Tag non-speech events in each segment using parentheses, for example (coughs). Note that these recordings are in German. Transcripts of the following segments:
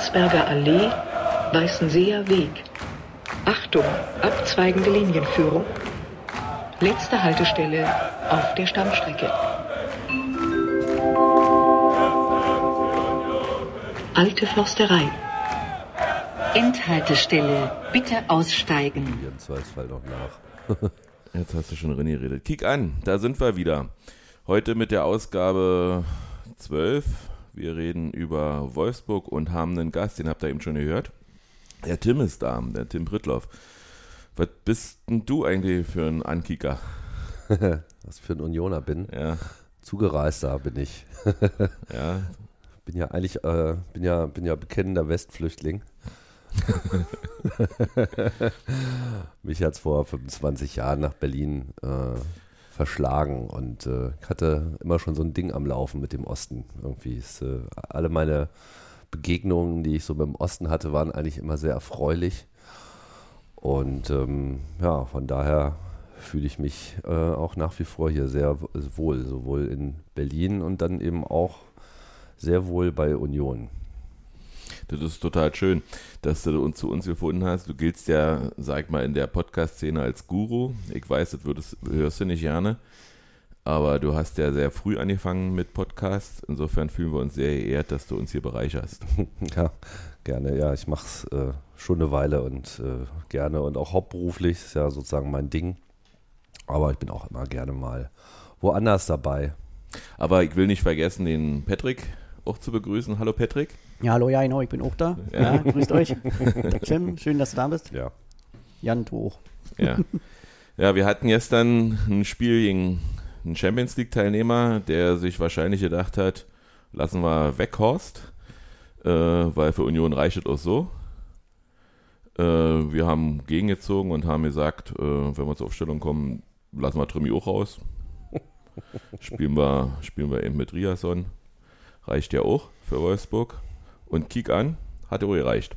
Landsberger Allee, Weißenseer Weg. Achtung, abzweigende Linienführung. Letzte Haltestelle auf der Stammstrecke. Alte Försterei. Endhaltestelle, bitte aussteigen. Im Zweifelsfall noch nach. (laughs) Jetzt hast du schon drin geredet. Kick an, da sind wir wieder. Heute mit der Ausgabe 12. Wir reden über Wolfsburg und haben einen Gast, den habt ihr eben schon gehört. Der Tim ist da, der Tim Brittloff. Was bist denn du eigentlich für ein Ankicker? (laughs) Was für ein Unioner bin. Ja, Zugereister bin ich. (laughs) ja. Bin ja eigentlich, äh, bin ja, bin ja bekennender Westflüchtling. (laughs) Mich hat es vor 25 Jahren nach Berlin äh, verschlagen und äh, ich hatte immer schon so ein Ding am Laufen mit dem Osten. Irgendwie ist, äh, alle meine Begegnungen, die ich so mit dem Osten hatte, waren eigentlich immer sehr erfreulich. Und ähm, ja, von daher fühle ich mich äh, auch nach wie vor hier sehr wohl, sowohl in Berlin und dann eben auch sehr wohl bei Union. Das ist total schön, dass du uns zu uns gefunden hast. Du giltst ja, sag mal, in der Podcast-Szene als Guru. Ich weiß, das würdest, hörst du nicht gerne. Aber du hast ja sehr früh angefangen mit Podcasts. Insofern fühlen wir uns sehr geehrt, dass du uns hier bereicherst. (laughs) Ja, gerne. Ja, ich mache es äh, schon eine Weile und äh, gerne und auch hauptberuflich ist ja sozusagen mein Ding. Aber ich bin auch immer gerne mal woanders dabei. Aber ich will nicht vergessen, den Patrick auch zu begrüßen. Hallo Patrick. Ja, hallo, ja, genau, ich bin auch da. Ja, grüßt euch. Der (laughs) Tim, schön, dass du da bist. Ja. Jan, du auch. Ja. ja, wir hatten gestern ein Spiel gegen einen Champions League-Teilnehmer, der sich wahrscheinlich gedacht hat, lassen wir weg, Horst, äh, weil für Union reicht es auch so. Äh, wir haben gegengezogen und haben gesagt, äh, wenn wir zur Aufstellung kommen, lassen wir Trimi auch raus. (laughs) spielen, wir, spielen wir eben mit Riason. Reicht ja auch für Wolfsburg. Und Kick an, hat auch gereicht.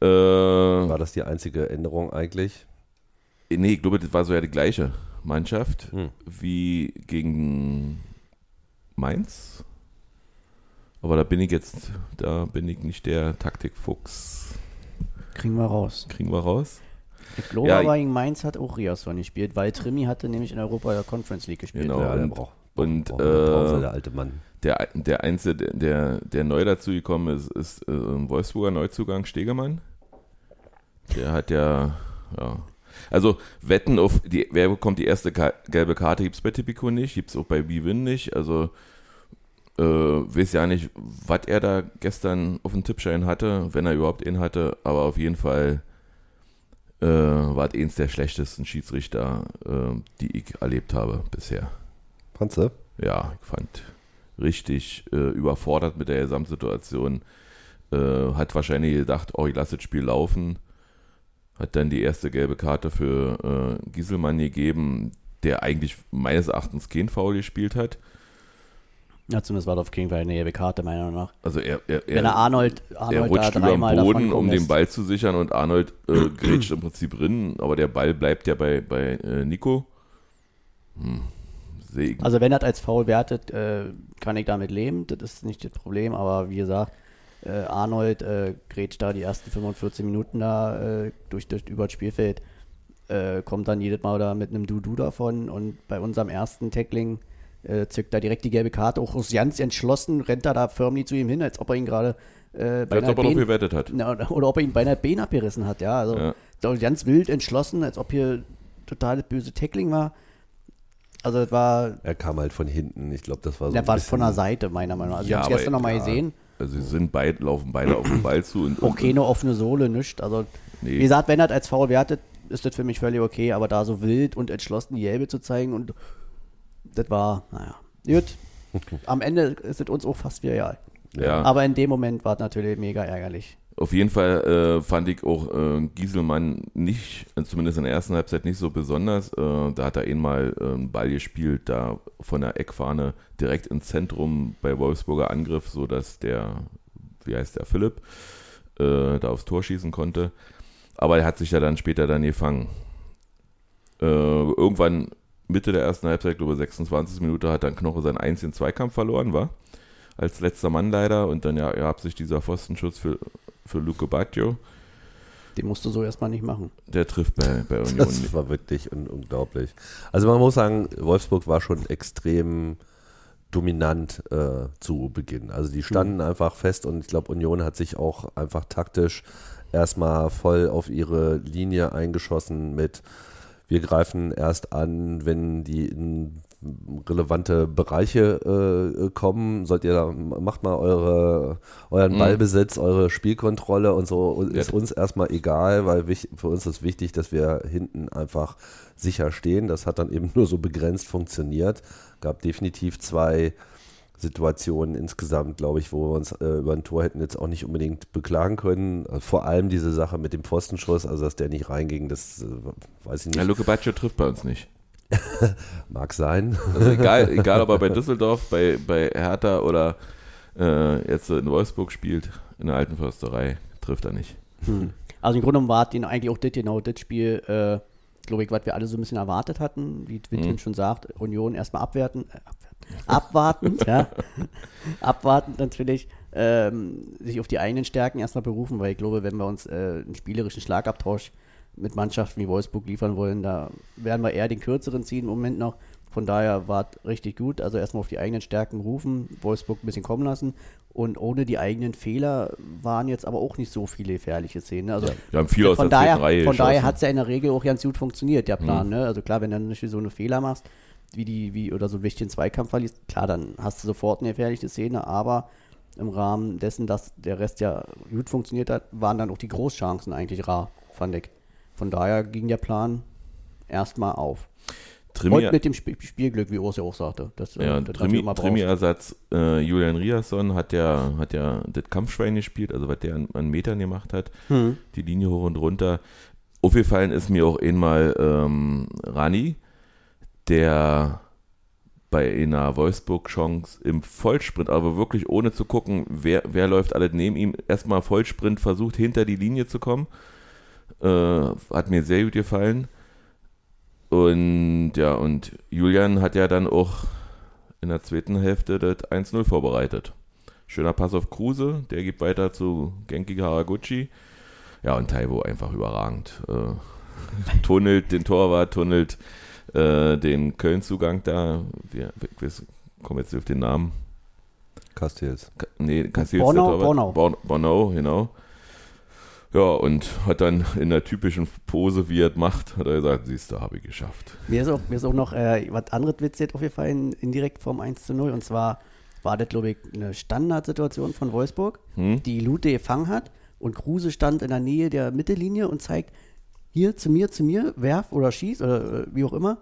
Äh, War das die einzige Änderung eigentlich? Nee, ich glaube, das war so ja die gleiche Mannschaft Hm. wie gegen Mainz. Aber da bin ich jetzt, da bin ich nicht der Taktikfuchs. Kriegen wir raus. Kriegen wir raus? Ich glaube Ja, aber, gegen Mainz hat auch Riasson gespielt, weil Trimi hatte nämlich in Europa der Conference League gespielt. Genau. ja, und- und, braucht äh, der alte Mann. Der, der Einzige, der, der neu dazugekommen ist, ist äh, Wolfsburger Neuzugang Stegemann. Der hat ja, ja. Also Wetten auf, die, wer bekommt die erste Ka gelbe Karte, gibt es bei Tipico nicht, gibt es auch bei BWin nicht. Also äh, weiß ja nicht, was er da gestern auf dem Tippschein hatte, wenn er überhaupt ihn hatte, aber auf jeden Fall äh, war es eins der schlechtesten Schiedsrichter, äh, die ich erlebt habe bisher Fandst du? ja, ich fand richtig äh, überfordert mit der Gesamtsituation. Äh, hat wahrscheinlich gedacht, oh, ich lasse das Spiel laufen. Hat dann die erste gelbe Karte für äh, Gieselmann gegeben, der eigentlich meines Erachtens kein Foul gespielt hat. Ja, zumindest war das auf jeden Fall eine gelbe Karte, meiner Meinung nach. Also er, er, Wenn er Arnold, er Arnold da rutscht über den Boden, um den. Ball zu sichern und Arnold äh, grätscht im Prinzip drin, aber der Ball bleibt ja bei, bei äh, Nico. Hm. Segen. Also wenn er als faul wertet, äh, kann ich damit leben, das ist nicht das Problem, aber wie gesagt, äh, Arnold äh, grätscht da die ersten 45 Minuten da äh, durch, durch über das Spielfeld, äh, kommt dann jedes Mal da mit einem Dudu davon und bei unserem ersten Tackling äh, zückt er direkt die gelbe Karte, auch ganz entschlossen rennt er da förmlich zu ihm hin, als ob er ihn gerade äh, bei Als ob er noch gewettet hat. Na, oder, ob er ihn beinahe Bein abgerissen hat, ja. Also Ja. ganz wild entschlossen, als ob hier total das böse Tackling war. Also das war, Er kam halt von hinten. Ich glaube, das war so. der ein war bisschen- von der Seite, meiner Meinung nach. Also Ja, ich habe es gestern nochmal gesehen. Also sie sind beid, laufen beide auf den Ball zu und, und keine offene Sohle, nichts. Also, Nee. wie gesagt, wenn er das als faul wertet, ist das für mich völlig okay, aber da so wild und entschlossen die Gelbe zu zeigen und das war, naja, gut. (laughs) Am Ende ist es uns auch fast egal. Ja, Aber in dem Moment war es natürlich mega ärgerlich. Auf jeden Fall äh, fand ich auch äh, Gieselmann nicht, zumindest in der ersten Halbzeit nicht so besonders. Äh, da hat er einmal äh, einen Ball gespielt, da von der Eckfahne direkt ins Zentrum bei Wolfsburger Angriff, sodass der, wie heißt der, Philipp, äh, da aufs Tor schießen konnte. Aber er hat sich ja dann später dann gefangen. Äh, irgendwann Mitte der ersten Halbzeit, glaube ich 26 Minuten, hat dann Knoche seinen einzigen Zweikampf verloren, war. Als letzter Mann leider und dann ja, ergab sich dieser Pfostenschuss für, für Luke Baggio. Den musst du so erstmal nicht machen. Der trifft bei, bei (laughs) Union Das nicht. war wirklich un unglaublich. Also man muss sagen, Wolfsburg war schon extrem dominant äh, zu Beginn. Also die standen einfach fest und ich glaube, Union hat sich auch einfach taktisch erstmal voll auf ihre Linie eingeschossen mit wir greifen erst an, wenn die in relevante Bereiche äh, kommen, sollt ihr da, macht mal eure, euren Mhm. Ballbesitz, eure Spielkontrolle und so und Ja. ist uns erstmal egal, weil wich, für uns ist wichtig, dass wir hinten einfach sicher stehen. Das hat dann eben nur so begrenzt funktioniert. Gab definitiv zwei Situationen insgesamt, glaube ich, wo wir uns äh, über ein Tor hätten jetzt auch nicht unbedingt beklagen können. Äh, vor allem diese Sache mit dem Pfostenschuss, also dass der nicht reinging, das äh, weiß ich Ja, nicht. Luke Baggio trifft bei uns nicht. (laughs) Mag sein. Also egal, (laughs) egal ob er bei Düsseldorf, bei, bei Hertha oder äh, jetzt so in Wolfsburg spielt, in der alten Försterei, trifft er nicht. Also im Grunde genommen war den eigentlich auch das genau das Spiel, äh, glaube ich, was wir alle so ein bisschen erwartet hatten, wie Twittin Mhm. schon sagt, Union erstmal abwerten, äh, abwerten abwarten, (laughs) ja, abwarten natürlich, ähm, sich auf die eigenen Stärken erstmal berufen, weil ich glaube, wenn wir uns äh, einen spielerischen Schlagabtausch mit Mannschaften wie Wolfsburg liefern wollen, da werden wir eher den kürzeren ziehen im Moment noch. Von daher war es richtig gut. Also erstmal auf die eigenen Stärken rufen, Wolfsburg ein bisschen kommen lassen. Und ohne die eigenen Fehler waren jetzt aber auch nicht so viele gefährliche Szenen. Also Wir haben viel aus von der daher, Reihe Von daher hat es ja in der Regel auch ganz gut funktioniert, der Plan. Mhm. Ne? Also klar, wenn du nicht so eine Fehler machst, wie die, wie, oder so einen wichtigen Zweikampf verlierst, klar, dann hast du sofort eine gefährliche Szene, aber im Rahmen dessen, dass der Rest ja gut funktioniert hat, waren dann auch die Großchancen eigentlich rar, fand ich. Von daher ging der Plan erstmal auf. Trimi, Und mit dem Sp Spielglück, wie Urs ja auch sagte. Das, äh, ja, das Trimi. Trimi-Ersatz äh, Julian Riasson hat ja, hat ja das Kampfschwein gespielt, also was der an, an Metern gemacht hat, Hm. die Linie hoch und runter. Aufgefallen ist mir auch einmal ähm, Rani, der bei einer Wolfsburg-Chance im Vollsprint, aber wirklich ohne zu gucken, wer, wer läuft alles neben ihm, erstmal Vollsprint versucht, hinter die Linie zu kommen. Äh, hat mir sehr gut gefallen. Und ja, und Julian hat ja dann auch in der zweiten Hälfte das 1-0 vorbereitet. Schöner Pass auf Kruse, der gibt weiter zu Genki Haraguchi. Ja, und Taiwo einfach überragend. Äh, (laughs) tunnelt den Torwart, tunnelt äh, den Köln-Zugang da. Wir, wir kommen jetzt auf den Namen. Castells. Ka- Nee, Torwart. Bornau. Born- Bornau, genau. Ja, und hat dann in der typischen Pose, wie er es macht, hat er gesagt, siehst du, habe ich geschafft. Mir ist auch, mir ist auch noch äh, was anderes witzig aufgefallen, indirekt vom 1 zu 0. Und zwar war das, glaube ich, eine Standardsituation von Wolfsburg, Hm? die Lute gefangen hat und Kruse stand in der Nähe der Mittellinie und zeigt, hier zu mir, zu mir, werf oder schieß oder äh, wie auch immer.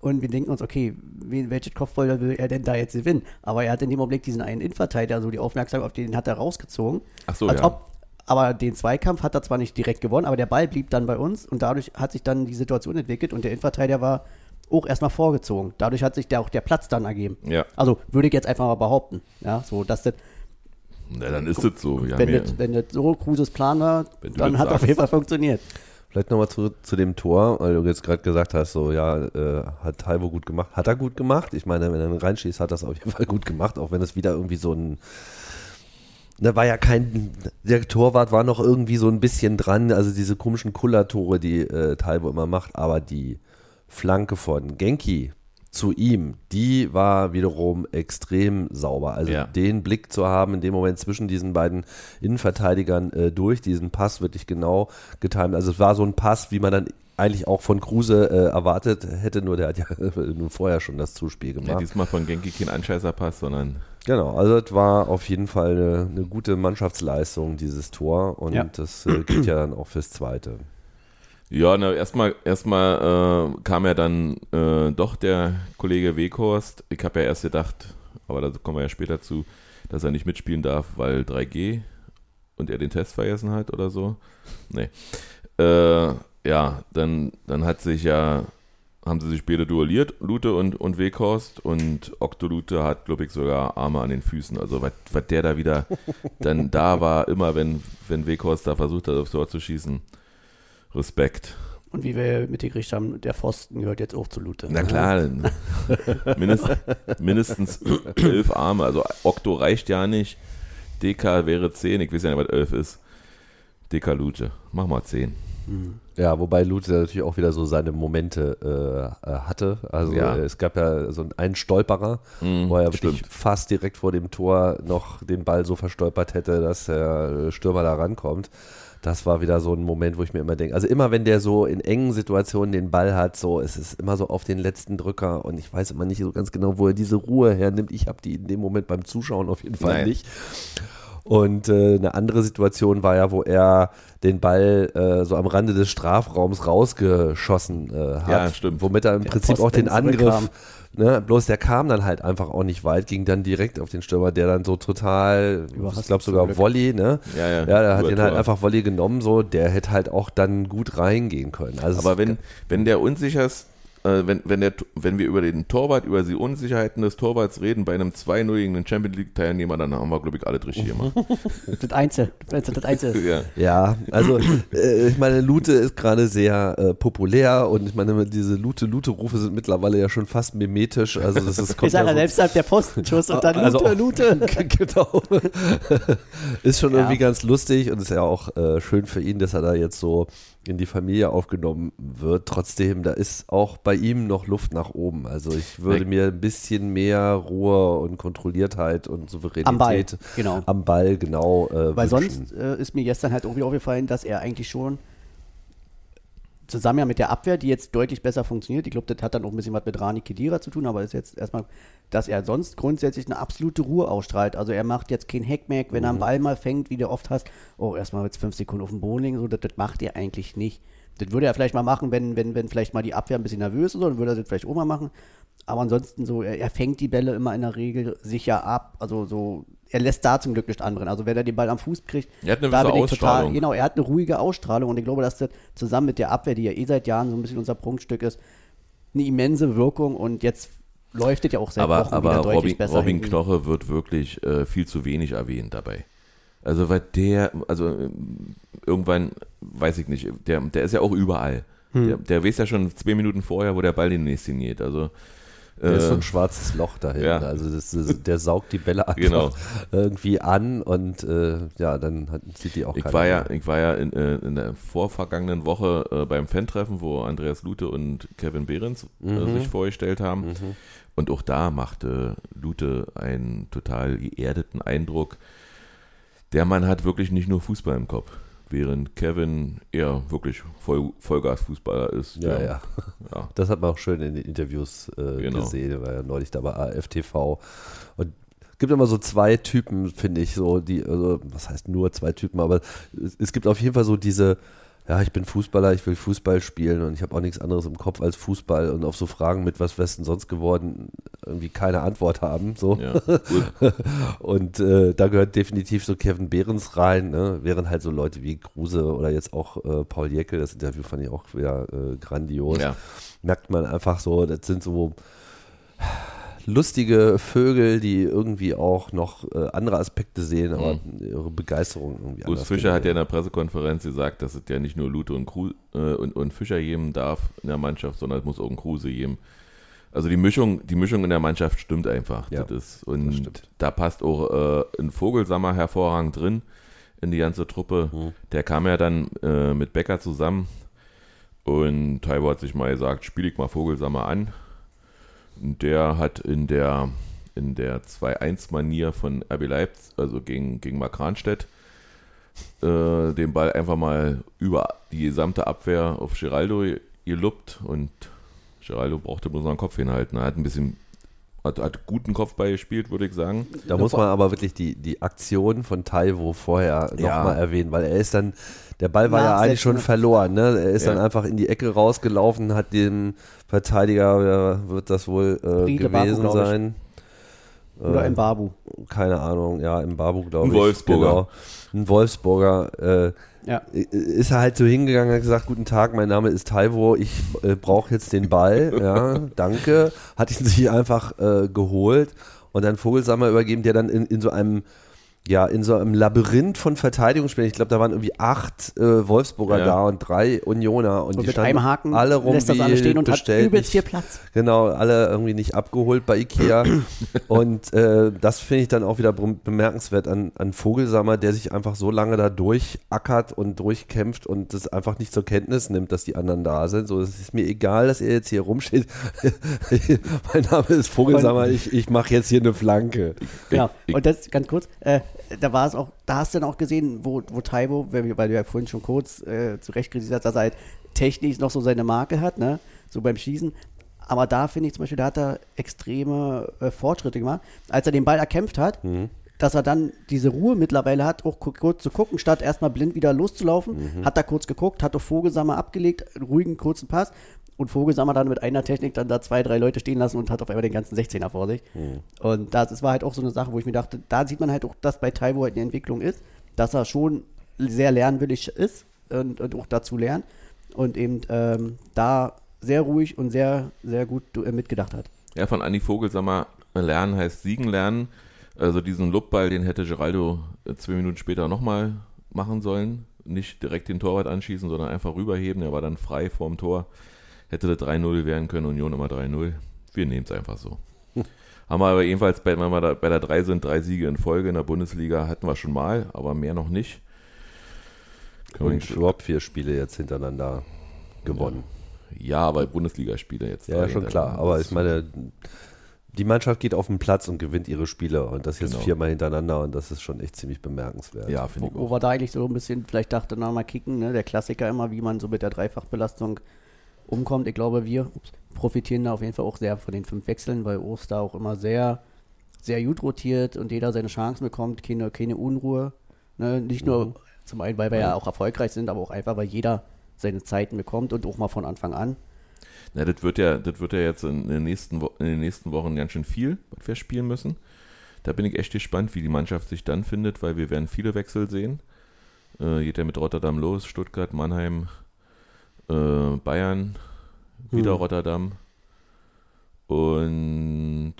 Und wir denken uns, okay, wen, welches Kopfball will er denn da jetzt gewinnen? Aber er hat in dem Augenblick diesen einen Innenverteidiger, also die Aufmerksamkeit auf den hat er rausgezogen. Ach so, als ja. ob, aber den Zweikampf hat er zwar nicht direkt gewonnen, aber der Ball blieb dann bei uns und dadurch hat sich dann die Situation entwickelt und der Innenverteidiger war auch erstmal vorgezogen. Dadurch hat sich der, auch der Platz dann ergeben. Ja, Also würde ich jetzt einfach mal behaupten. Ja, so, dass das, na, dann ist es so. Wenn, ja, das, wenn das so Kruses Plan war, dann das hat auf sagst. jeden Fall funktioniert. Vielleicht nochmal zu, zu dem Tor, weil du jetzt gerade gesagt hast, so ja, äh, hat Taiwo gut gemacht. Hat er gut gemacht? Ich meine, wenn er reinschießt, hat er es auf jeden Fall gut gemacht, auch wenn es wieder irgendwie so ein da war ja kein, der Torwart war noch irgendwie so ein bisschen dran, also diese komischen Kullertore, die äh, Taiwo immer macht, aber die Flanke von Genki zu ihm, die war wiederum extrem sauber. Also Ja. den Blick zu haben in dem Moment zwischen diesen beiden Innenverteidigern äh, durch, diesen Pass wirklich genau getimt. Also es war so ein Pass, wie man dann eigentlich auch von Kruse äh, erwartet hätte, nur der hat ja (laughs) nur vorher schon das Zuspiel ja, gemacht. diesmal von Genki kein Anscheißerpass, sondern Genau, also es war auf jeden Fall eine, eine gute Mannschaftsleistung, dieses Tor. Und Ja. das äh, gilt ja dann auch fürs Zweite. Ja, na, erstmal erstmal äh, kam ja dann äh, doch der Kollege Weghorst. Ich habe ja erst gedacht, aber da kommen wir ja später zu, dass er nicht mitspielen darf, weil 3G und er den Test vergessen hat oder so. Nee. Äh, ja, dann, dann hat sich ja, haben sie sich später duelliert, Lute und, und Weghorst und Okto Lute hat, glaube ich, sogar Arme an den Füßen. Also was der da wieder (laughs) dann da war, immer wenn, wenn Weghorst da versucht hat, aufs Tor zu schießen. Respekt. Und wie wir mitgekriegt haben, der Pfosten gehört jetzt auch zu Lute. Na klar, (laughs) mindest, mindestens (clears throat) elf Arme. Also Okto reicht ja nicht. DK wäre 10. Ich weiß ja nicht, was 11 ist. DK Lute. Mach mal 10. Ja, wobei Lute natürlich auch wieder so seine Momente äh, äh, hatte. Also Ja. äh, es gab ja so einen Stolperer, Mhm, wo er wirklich stimmt. fast direkt vor dem Tor noch den Ball so verstolpert hätte, dass der äh, Stürmer da rankommt. Das war wieder so ein Moment, wo ich mir immer denke, also immer wenn der so in engen Situationen den Ball hat, so es ist immer so auf den letzten Drücker und ich weiß immer nicht so ganz genau, wo er diese Ruhe hernimmt. Ich habe die in dem Moment beim Zuschauen auf jeden Fall Nein. nicht. Und äh, eine andere Situation war ja, wo er den Ball äh, so am Rande des Strafraums rausgeschossen äh, hat. Ja, stimmt. Womit er im Der Prinzip auch den Angriff, ne, bloß der kam dann halt einfach auch nicht weit, ging dann direkt auf den Stürmer, der dann so total, ich Überrascht glaube sogar Glück. Volley, ne? Ja, ja. Ja, der hat den halt einfach Volley genommen, so, der hätte halt auch dann gut reingehen können. Also Aber wenn, wenn der unsicher ist, äh, wenn, wenn, der, wenn wir über den Torwart, über die Unsicherheiten des Torwarts reden, bei einem 2-0 gegen einen Champions League-Teilnehmer, dann haben wir, glaube ich, alles richtig gemacht. Das Einzel. Das das Einzel. ja. Ja, also äh, ich meine, Lute ist gerade sehr äh, populär und ich meine, diese Lute-Lute-Rufe sind mittlerweile ja schon fast mimetisch. Also das ist, Ich sage ja so, selbst ab der Pfostenschuss (laughs) und dann Also Lute, Lute. (laughs) genau. (laughs) ist schon Ja. irgendwie ganz lustig und ist ja auch äh, schön für ihn, dass er da jetzt so in die Familie aufgenommen wird. Trotzdem, da ist auch bei ihm noch Luft nach oben. Also ich würde mir ein bisschen mehr Ruhe und Kontrolliertheit und Souveränität Am Ball, genau. am Ball genau äh, Weil wünschen. sonst äh, ist mir gestern halt irgendwie aufgefallen, dass er eigentlich schon zusammen ja mit der Abwehr, die jetzt deutlich besser funktioniert, ich glaube, das hat dann auch ein bisschen was mit Rani Kedira zu tun, aber ist jetzt erstmal, dass er sonst grundsätzlich eine absolute Ruhe ausstrahlt. Also er macht jetzt kein Hackmack, wenn er einen Ball mal fängt, wie du oft hast, oh, erstmal jetzt fünf Sekunden auf dem Boden liegen, so, das, das macht er eigentlich nicht. Das würde er vielleicht mal machen, wenn, wenn, wenn vielleicht mal die Abwehr ein bisschen nervös ist, dann würde er das vielleicht auch mal machen. Aber ansonsten so, er, er fängt die Bälle immer in der Regel sicher ab. Also so, er lässt da zum Glück nicht anbrennen. Also wenn er den Ball am Fuß kriegt, Er hat eine da bin ich total, Ausstrahlung. genau, er hat eine ruhige Ausstrahlung und ich glaube, dass das zusammen mit der Abwehr, die ja eh seit Jahren so ein bisschen unser Prunkstück ist, eine immense Wirkung und jetzt läuft es ja auch seit Aber, Wochen aber wieder deutlich Robin, besser. Robin. Knoche wird wirklich äh, viel zu wenig erwähnt dabei. Also, weil der, also ähm, irgendwann, weiß ich nicht, der, der ist ja auch überall. Hm. Der, der weiß ja schon zwei Minuten vorher, wo der Ball den nächsten geht. Also, Der ist so äh, ein schwarzes Loch dahin. ja. Also das, das, der saugt die Bälle einfach Genau. irgendwie an und äh, ja, dann hat, sieht die auch Ich war ja, mehr. ich war ja in, äh, in der vorvergangenen Woche äh, beim Fan-Treffen, wo Andreas Lute und Kevin Behrens äh, sich vorgestellt haben. Und auch da machte Lute einen total geerdeten Eindruck. Der Mann hat wirklich nicht nur Fußball im Kopf, während Kevin eher wirklich Voll, Vollgas-Fußballer ist. Ja, ja. ja. (laughs) Das hat man auch schön in den Interviews äh, Genau. gesehen. War ja neulich da bei AFTV. Und es gibt immer so zwei Typen, finde ich, so die, also, was heißt nur zwei Typen, aber es, es gibt auf jeden Fall so diese, ja, ich bin Fußballer, ich will Fußball spielen und ich habe auch nichts anderes im Kopf als Fußball und auf so Fragen mit, was wär's denn sonst geworden, irgendwie keine Antwort haben. So. Ja. (laughs) Und äh, da gehört definitiv so Kevin Behrens rein, ne? während halt so Leute wie Kruse oder jetzt auch äh, Paul Jäckel, das Interview fand ich auch wieder äh, grandios. Ja. Merkt man einfach so, das sind so lustige Vögel, die irgendwie auch noch äh, andere Aspekte sehen, aber ihre Begeisterung irgendwie Urs Fischer hat ja in der Pressekonferenz gesagt, dass es ja nicht nur Lute und, äh, und, und Fischer geben darf in der Mannschaft, sondern es muss auch ein Kruse geben. Also die Mischung, die Mischung in der Mannschaft stimmt einfach. Ja, das ist, und das da passt auch äh, ein Vogelsammer hervorragend drin in die ganze Truppe. Mhm. Der kam ja dann äh, mit Becker zusammen und Taiwo hat sich mal gesagt, spiele ich mal Vogelsammer an. Der hat in der, in der 2-1-Manier von RB Leipzig, also gegen, gegen Mark Ranstedt, äh, den Ball einfach mal über die gesamte Abwehr auf Geraldo geluppt und Geraldo brauchte bloß noch einen Kopf hinhalten. Er hat ein bisschen, hat, hat guten Kopfball gespielt, würde ich sagen. Da muss man aber wirklich die, die Aktion von Taiwo vorher Ja. nochmal erwähnen, weil er ist dann, der Ball war ja eigentlich schon verloren, ne? Er ist Ja. dann einfach in die Ecke rausgelaufen, hat dem Verteidiger, wer wird das wohl äh, gewesen ich. sein? Oder Äh, im Babu. keine Ahnung, ja, im Babu, glaube Ein ich. Wolfsburger. Genau. Ein Wolfsburger. Äh, Ja. ist er halt so hingegangen und hat gesagt, guten Tag, mein Name ist Taiwo, ich äh, brauche jetzt den Ball, ja, (laughs) danke. Hat ihn sich einfach äh, geholt und dann Vogelsammer übergeben, der dann in, in so einem ja, in so einem Labyrinth von Verteidigungsspielern. Ich glaube, da waren irgendwie acht äh, Wolfsburger Ja. da und drei Unioner. Und, Und die mit standen einem Haken alle rum lässt das wie alles stehen und hat übelst viel Platz. Genau, alle irgendwie nicht abgeholt bei Ikea. (coughs) und äh, das finde ich dann auch wieder bem- bemerkenswert an, an Vogelsammer, der sich einfach so lange da durchackert und durchkämpft und das einfach nicht zur Kenntnis nimmt, dass die anderen da sind. So, es ist mir egal, dass er jetzt hier rumsteht. (laughs) mein Name ist Vogelsammer, ich, ich mache jetzt hier eine Flanke. Genau. Und das ganz kurz, äh, da war es auch, da hast du dann auch gesehen, wo, wo Taibo, weil du ja vorhin schon kurz äh, zurecht kritisiert hast, dass er halt technisch noch so seine Marke hat, ne? So beim Schießen. Aber da finde ich zum Beispiel, da hat er extreme äh, Fortschritte gemacht. Als er den Ball erkämpft hat, dass er dann diese Ruhe mittlerweile hat, auch ku- kurz zu gucken, statt erstmal blind wieder loszulaufen, hat er kurz geguckt, hat auf Vogelsammer abgelegt, ruhigen kurzen Pass und Vogelsammer dann mit einer Technik dann da zwei, drei Leute stehen lassen und hat auf einmal den ganzen 16er vor sich. Und das, das war halt auch so eine Sache, wo ich mir dachte, da sieht man halt auch, dass bei Taiwo halt eine Entwicklung ist, dass er schon sehr lernwillig ist und, und auch dazu lernt und eben ähm, da sehr ruhig und sehr, sehr gut äh, mitgedacht hat. Ja, von Andi Vogelsammer lernen heißt siegen lernen. Also diesen Lobball, den hätte Geraldo äh, zwei Minuten später nochmal machen sollen. Nicht direkt den Torwart anschießen, sondern einfach rüberheben. Er war dann frei vorm Tor. Hätte das 3-0 werden können, Union immer 3-0. Wir nehmen es einfach so. Haben wir aber jedenfalls, bei, wenn wir da, bei der 3 sind, drei Siege in Folge in der Bundesliga hatten wir schon mal, aber mehr noch nicht. Können wir Und Schwab vier Spiele jetzt hintereinander gewonnen. ja, aber Bundesligaspiele jetzt. Ja, schon klar. Aber ich meine, die Mannschaft geht auf den Platz und gewinnt ihre Spiele und das jetzt Genau. viermal hintereinander und das ist schon echt ziemlich bemerkenswert. Ja, finde Wo, ich wo auch. wir da eigentlich so ein bisschen vielleicht dachte, na mal kicken, ne? der Klassiker immer, wie man so mit der Dreifachbelastung umkommt. Ich glaube, wir profitieren da auf jeden Fall auch sehr von den fünf Wechseln, weil Oster auch immer sehr, sehr gut rotiert und jeder seine Chancen bekommt, keine, keine Unruhe. Ne? Nicht nur zum einen, weil wir ja auch erfolgreich sind, aber auch einfach, weil jeder seine Zeiten bekommt und auch mal von Anfang an. Na, das wird ja, das wird ja jetzt in den, nächsten in den nächsten Wochen ganz schön viel, was wir spielen müssen. Da bin ich echt gespannt, wie die Mannschaft sich dann findet, weil wir werden viele Wechsel sehen. Äh, geht ja mit Rotterdam los, Stuttgart, Mannheim, äh, Bayern, wieder Hm. Rotterdam. Und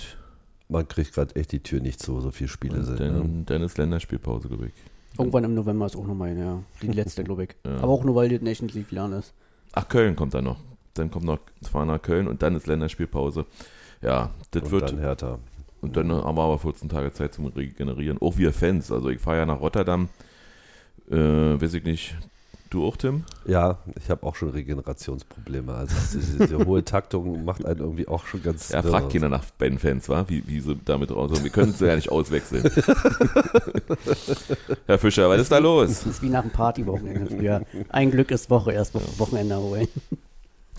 Man kriegt gerade echt die Tür nicht zu, so viele Spiele und sind. dann, ne? dann ist Länderspielpause, glaube ich. Irgendwann im November ist auch nochmal eine, ja. Die letzte, glaube ich. Ja. Aber auch nur, weil die Nations League lang ist. Ach, Köln kommt dann noch. Dann kommt noch, fahren nach Köln und dann ist Länderspielpause. Ja, das Und wird. dann Hertha. Und dann haben wir aber 14 Tage Zeit zum Regenerieren. Auch wir Fans. Also ich fahre ja nach Rotterdam. Äh, weiß ich nicht. Du auch, Tim? Ja, ich habe auch schon Regenerationsprobleme. Also diese, diese hohe (laughs) Taktung macht einen irgendwie auch schon ganz. Ja, fragt keiner nach beiden Fans, wa? Wie, wie sie damit raus Wir können es ja nicht auswechseln. (laughs) Herr Fischer, was ist da los? Das ist wie nach einem Partywochenende früher. Ein Glück ist Woche, erst Wo- Wochenende holen.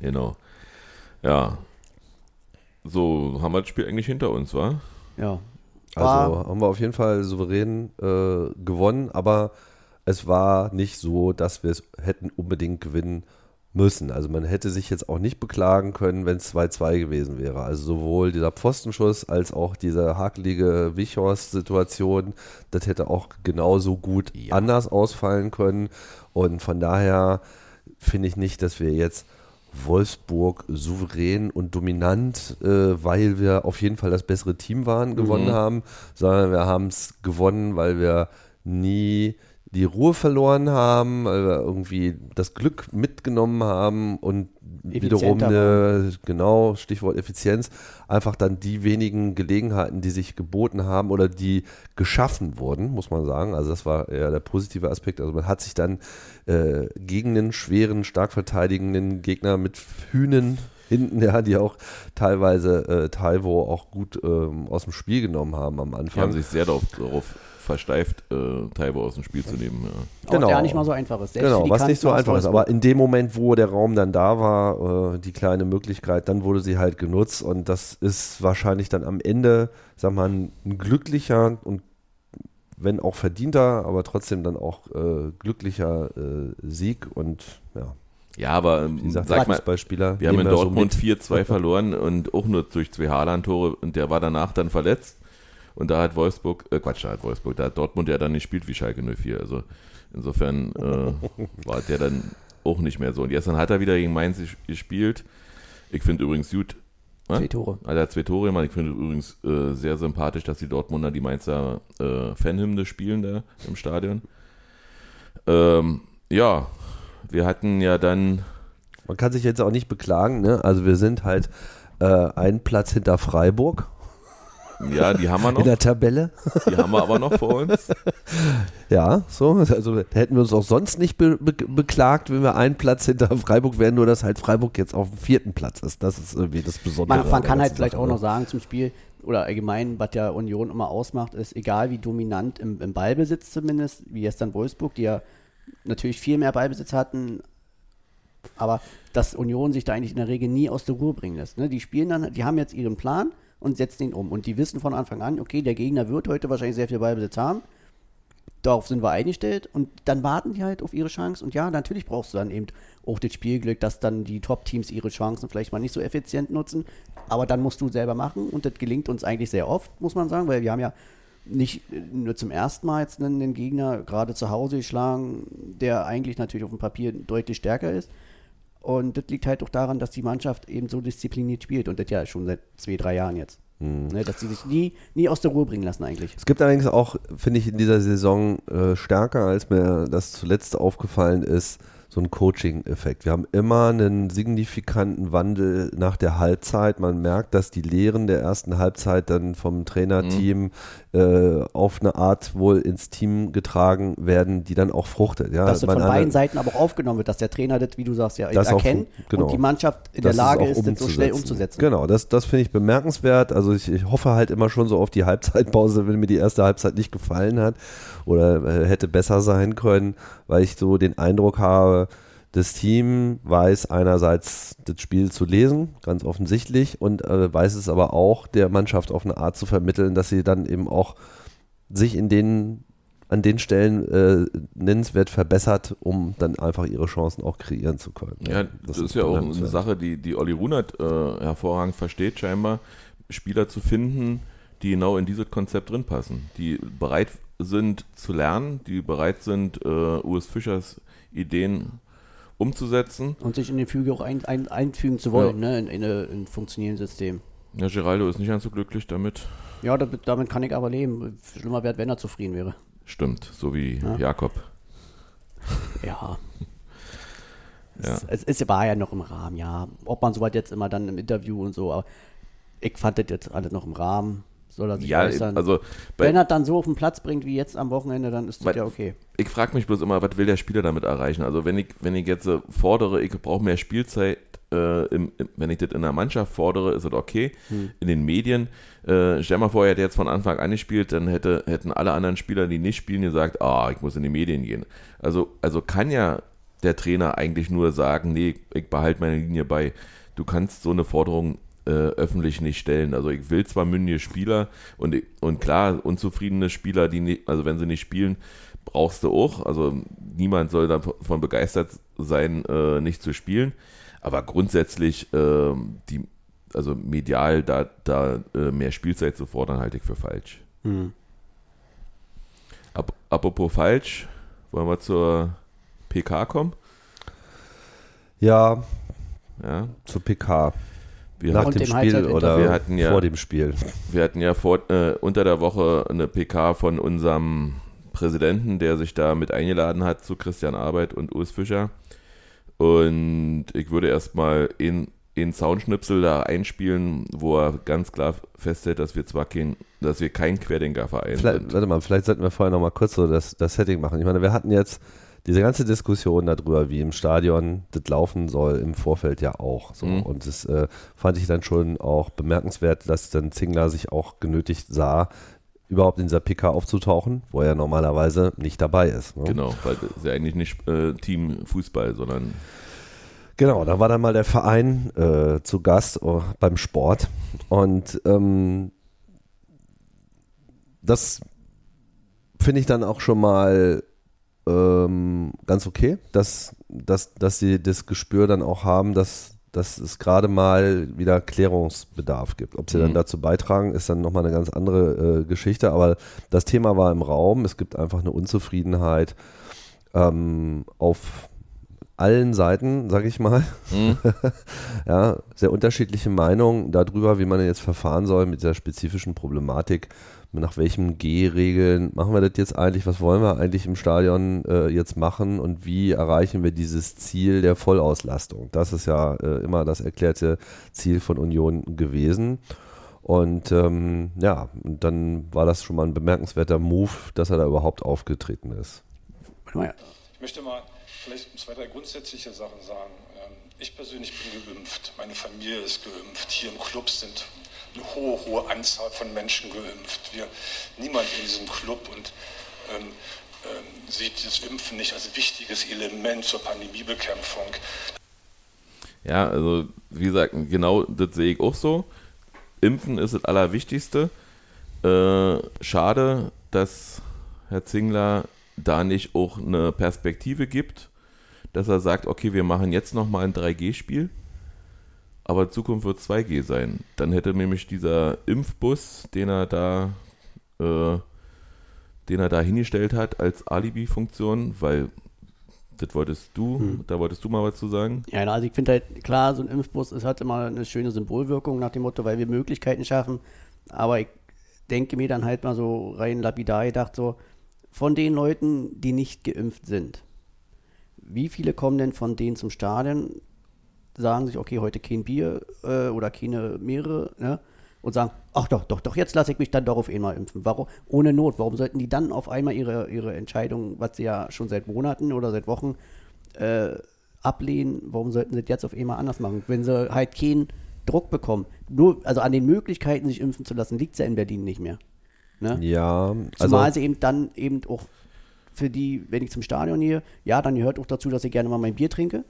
Genau. Ja. So, haben wir das Spiel eigentlich hinter uns, wa? Ja. Also War- haben wir auf jeden Fall souverän äh, gewonnen, aber es war nicht so, dass wir es hätten unbedingt gewinnen müssen. Also man hätte sich jetzt auch nicht beklagen können, wenn es 2-2 gewesen wäre. Also sowohl dieser Pfostenschuss als auch diese hakelige Wichhorst-Situation, das hätte auch genauso gut Ja. anders ausfallen können. Und von daher finde ich nicht, dass wir jetzt Wolfsburg souverän und dominant, äh, weil wir auf jeden Fall das bessere Team waren, gewonnen haben, sondern wir haben es gewonnen, weil wir nie die Ruhe verloren haben, wir irgendwie das Glück mitgenommen haben und wiederum eine, genau, Stichwort Effizienz, einfach dann die wenigen Gelegenheiten, die sich geboten haben oder die geschaffen wurden, muss man sagen. Also das war eher der positive Aspekt. Also man hat sich dann äh, gegen einen schweren, stark verteidigenden Gegner mit Hühnen hinten, (laughs) ja, die auch teilweise äh, Taiwo auch gut ähm, aus dem Spiel genommen haben am Die Anfang. haben sich sehr darauf, darauf versteift, äh, Taibo aus dem Spiel zu nehmen. Ja. Auch Genau. der nicht mal so einfach ist. Selbst Genau, was nicht so einfach ist. Aber in dem Moment, wo der Raum dann da war, äh, die kleine Möglichkeit, dann wurde sie halt genutzt und das ist wahrscheinlich dann am Ende, sag mal, ein, ein glücklicher und wenn auch verdienter, aber trotzdem dann auch äh, glücklicher äh, Sieg und ja, ja, aber ähm, wie gesagt, sag mal, Fußballspieler. Wir haben in so Dortmund mit. 4-2 (laughs) verloren und auch nur durch zwei Haaland-Tore und der war danach dann verletzt. Und da hat Wolfsburg, äh Quatsch, da hat Wolfsburg, da hat Dortmund ja dann nicht gespielt wie Schalke 04. Also insofern äh, war der dann auch nicht mehr so. Und gestern hat er wieder gegen Mainz ges- gespielt. Ich finde übrigens gut, Was? Zwei Tore. Also er hat zwei Tore gemacht. Ich finde übrigens äh, sehr sympathisch, dass die Dortmunder die Mainzer äh, Fanhymne spielen da im Stadion. Ähm, ja, wir hatten ja dann, Man kann sich jetzt auch nicht beklagen, ne? Also wir sind halt äh, einen Platz hinter Freiburg ja, die haben wir in noch, der Tabelle. die haben wir aber noch vor uns. (laughs) Ja, so. Also hätten wir uns auch sonst nicht be be beklagt, wenn wir einen Platz hinter Freiburg wären, nur dass halt Freiburg jetzt auf dem vierten Platz ist. Das ist irgendwie das Besondere. Man, man an der kann halt vielleicht Sache, auch ne? noch sagen zum Spiel, oder allgemein, was ja Union immer ausmacht, ist, egal wie dominant im, im Ballbesitz zumindest, wie gestern Wolfsburg, die ja natürlich viel mehr Ballbesitz hatten, aber dass Union sich da eigentlich in der Regel nie aus der Ruhe bringen lässt. Ne? Die spielen dann, die haben jetzt ihren Plan und setzen ihn um. Und die wissen von Anfang an, okay, der Gegner wird heute wahrscheinlich sehr viel Ballbesitz haben. Darauf sind wir eingestellt und dann warten die halt auf ihre Chance. Und ja, natürlich brauchst du dann eben auch das Spielglück, dass dann die Top-Teams ihre Chancen vielleicht mal nicht so effizient nutzen. Aber dann musst du selber machen und das gelingt uns eigentlich sehr oft, muss man sagen, weil wir haben ja nicht äh, nur zum ersten Mal jetzt einen, einen Gegner gerade zu Hause geschlagen, der eigentlich natürlich auf dem Papier deutlich stärker ist. Und das liegt halt auch daran, dass die Mannschaft eben so diszipliniert spielt und das ja schon seit zwei, drei Jahren jetzt. Ne, dass sie sich nie, nie aus der Ruhe bringen lassen eigentlich. Es gibt allerdings auch, finde ich, in dieser Saison äh, stärker, als mir das zuletzt aufgefallen ist, so ein Coaching-Effekt. Wir haben immer einen signifikanten Wandel nach der Halbzeit. Man merkt, dass die Lehren der ersten Halbzeit dann vom Trainerteam äh, auf eine Art wohl ins Team getragen werden, die dann auch fruchtet. Ja, dass das von beiden Seiten aber auch aufgenommen wird, dass der Trainer das, wie du sagst, ja erkennt genau. und die Mannschaft in der Lage ist, das so schnell umzusetzen. Genau, das, das finde ich bemerkenswert. Also ich, ich hoffe halt immer schon so auf die Halbzeitpause, wenn mir die erste Halbzeit nicht gefallen hat oder äh, hätte besser sein können, weil ich so den Eindruck habe, das Team weiß einerseits das Spiel zu lesen, ganz offensichtlich, und äh, weiß es aber auch, der Mannschaft auf eine Art zu vermitteln, dass sie dann eben auch sich in den an den Stellen äh, nennenswert verbessert, um dann einfach ihre Chancen auch kreieren zu können. Ja, das, ist ja auch eine. Sache, die, die Olli Runert äh, hervorragend versteht, scheinbar, Spieler zu finden, die genau in dieses Konzept drin passen, die bereit sind zu lernen, die bereit sind, äh, Urs Fischers Ideen umzusetzen. Und sich in den Füge auch ein, ein, einfügen zu wollen, ne, in, in, in ein funktionierendes System. Ja, Geraldo ist nicht ganz so glücklich damit. Ja, damit, damit kann ich aber leben. Schlimmer wäre, wenn er zufrieden wäre. Stimmt, so wie Ja. Jakob. (laughs) Ja. Ja. Es, es, es war ja noch im Rahmen, ja. Ob man soweit jetzt immer dann im Interview und so, aber ich fand das jetzt alles noch im Rahmen. Soll er sich Ja, äußern. also Wenn er dann so auf den Platz bringt wie jetzt am Wochenende, dann ist das ja okay. ich frage mich bloß immer, was will der Spieler damit erreichen? Also wenn ich, wenn ich jetzt äh, fordere, ich brauche mehr Spielzeit, äh, im, im, wenn ich das in der Mannschaft fordere, ist das okay. In den Medien, äh, stell mal vor, er hätte jetzt von Anfang an gespielt, dann hätte, hätten alle anderen Spieler, die nicht spielen, gesagt, ah, ich muss in die Medien gehen. Also, also kann ja der Trainer eigentlich nur sagen, nee, ich behalte meine Linie bei. Du kannst so eine Forderung äh, öffentlich nicht stellen. Also ich will zwar mündige Spieler und, und klar, unzufriedene Spieler, die nicht, also wenn sie nicht spielen, brauchst du auch. Also niemand soll davon begeistert sein, äh, nicht zu spielen. Aber grundsätzlich, ähm, die, also medial da, da äh, mehr Spielzeit zu fordern, halte ich für falsch. Hm. Ap apropos falsch, wollen wir zur PK kommen? Ja, Ja, zur PK. Wir, Nach dem Spiel oder Wir hatten ja- vor dem Spiel. wir hatten ja vor, äh, unter der Woche eine PK von unserem Präsidenten, der sich da mit eingeladen hat zu Christian Arbeit und Urs Fischer. Und ich würde erstmal in, in Soundschnipsel da einspielen, wo er ganz klar festhält, dass wir zwar kein, dass wir kein Querdenkerverein sind. warte mal, vielleicht sollten wir vorher noch mal kurz so das, das Setting machen. Ich meine, wir hatten jetzt diese ganze Diskussion darüber, wie im Stadion das laufen soll, im Vorfeld ja auch. So. Mhm. Und das äh, fand ich dann schon auch bemerkenswert, dass dann Zingler sich auch genötigt sah, überhaupt in dieser PK aufzutauchen, wo er normalerweise nicht dabei ist. Ne? Genau, weil das ist ja eigentlich nicht äh, Team Fußball, sondern Genau, da war dann mal der Verein äh, zu Gast oh, beim Sport und ähm, das finde ich dann auch schon mal ähm, ganz okay, dass, dass, dass sie das Gespür dann auch haben, dass, dass es gerade mal wieder Klärungsbedarf gibt. Ob sie dann Mhm. dazu beitragen, ist dann nochmal eine ganz andere äh, Geschichte, aber das Thema war im Raum, es gibt einfach eine Unzufriedenheit ähm, auf allen Seiten, sage ich mal. Mhm. (laughs) ja, sehr unterschiedliche Meinungen darüber, wie man jetzt verfahren soll mit dieser spezifischen Problematik. Nach welchen G-Regeln machen wir das jetzt eigentlich? Was wollen wir eigentlich im Stadion äh, jetzt machen und wie erreichen wir dieses Ziel der Vollauslastung? Das ist ja äh, immer das erklärte Ziel von Union gewesen. Und ähm, ja, und dann war das schon mal ein bemerkenswerter Move, dass er da überhaupt aufgetreten ist. Ich möchte mal vielleicht zwei, drei grundsätzliche Sachen sagen. Ähm, Ich persönlich bin geimpft, meine Familie ist geimpft, hier im Club sind eine hohe, hohe Anzahl von Menschen geimpft. Wir, niemand in diesem Club und ähm, ähm, sieht das Impfen nicht als wichtiges Element zur Pandemiebekämpfung. Ja, also wie gesagt, genau das sehe ich auch so. Impfen ist das Allerwichtigste. Äh, schade, dass Herr Zingler da nicht auch eine Perspektive gibt, dass er sagt, okay, wir machen jetzt nochmal ein 3G-Spiel, aber in Zukunft wird 2G sein. Dann hätte nämlich dieser Impfbus, den er da, äh, den er da hingestellt hat als Alibi-Funktion, weil das wolltest du, da wolltest du mal was zu sagen. Ja, also ich finde halt, klar, so ein Impfbus, es hat immer eine schöne Symbolwirkung nach dem Motto, weil wir Möglichkeiten schaffen. Aber ich denke mir dann halt mal so rein lapidar gedacht, so, von den Leuten, die nicht geimpft sind, wie viele kommen denn von denen zum Stadion, sagen sich, okay, heute kein Bier äh, oder keine mehrere, ne? Und sagen, ach doch, doch, doch, jetzt lasse ich mich dann doch auf einmal impfen. Warum? Ohne Not. Warum sollten die dann auf einmal ihre, ihre Entscheidung, was sie ja schon seit Monaten oder seit Wochen äh, ablehnen, warum sollten sie das jetzt auf einmal anders machen? Wenn sie halt keinen Druck bekommen. Nur, also an den Möglichkeiten, sich impfen zu lassen, liegt es ja in Berlin nicht mehr. Ne? Ja, Zumal also sie eben dann eben auch für die, wenn ich zum Stadion gehe, ja, dann gehört auch dazu, dass ich gerne mal mein Bier trinke.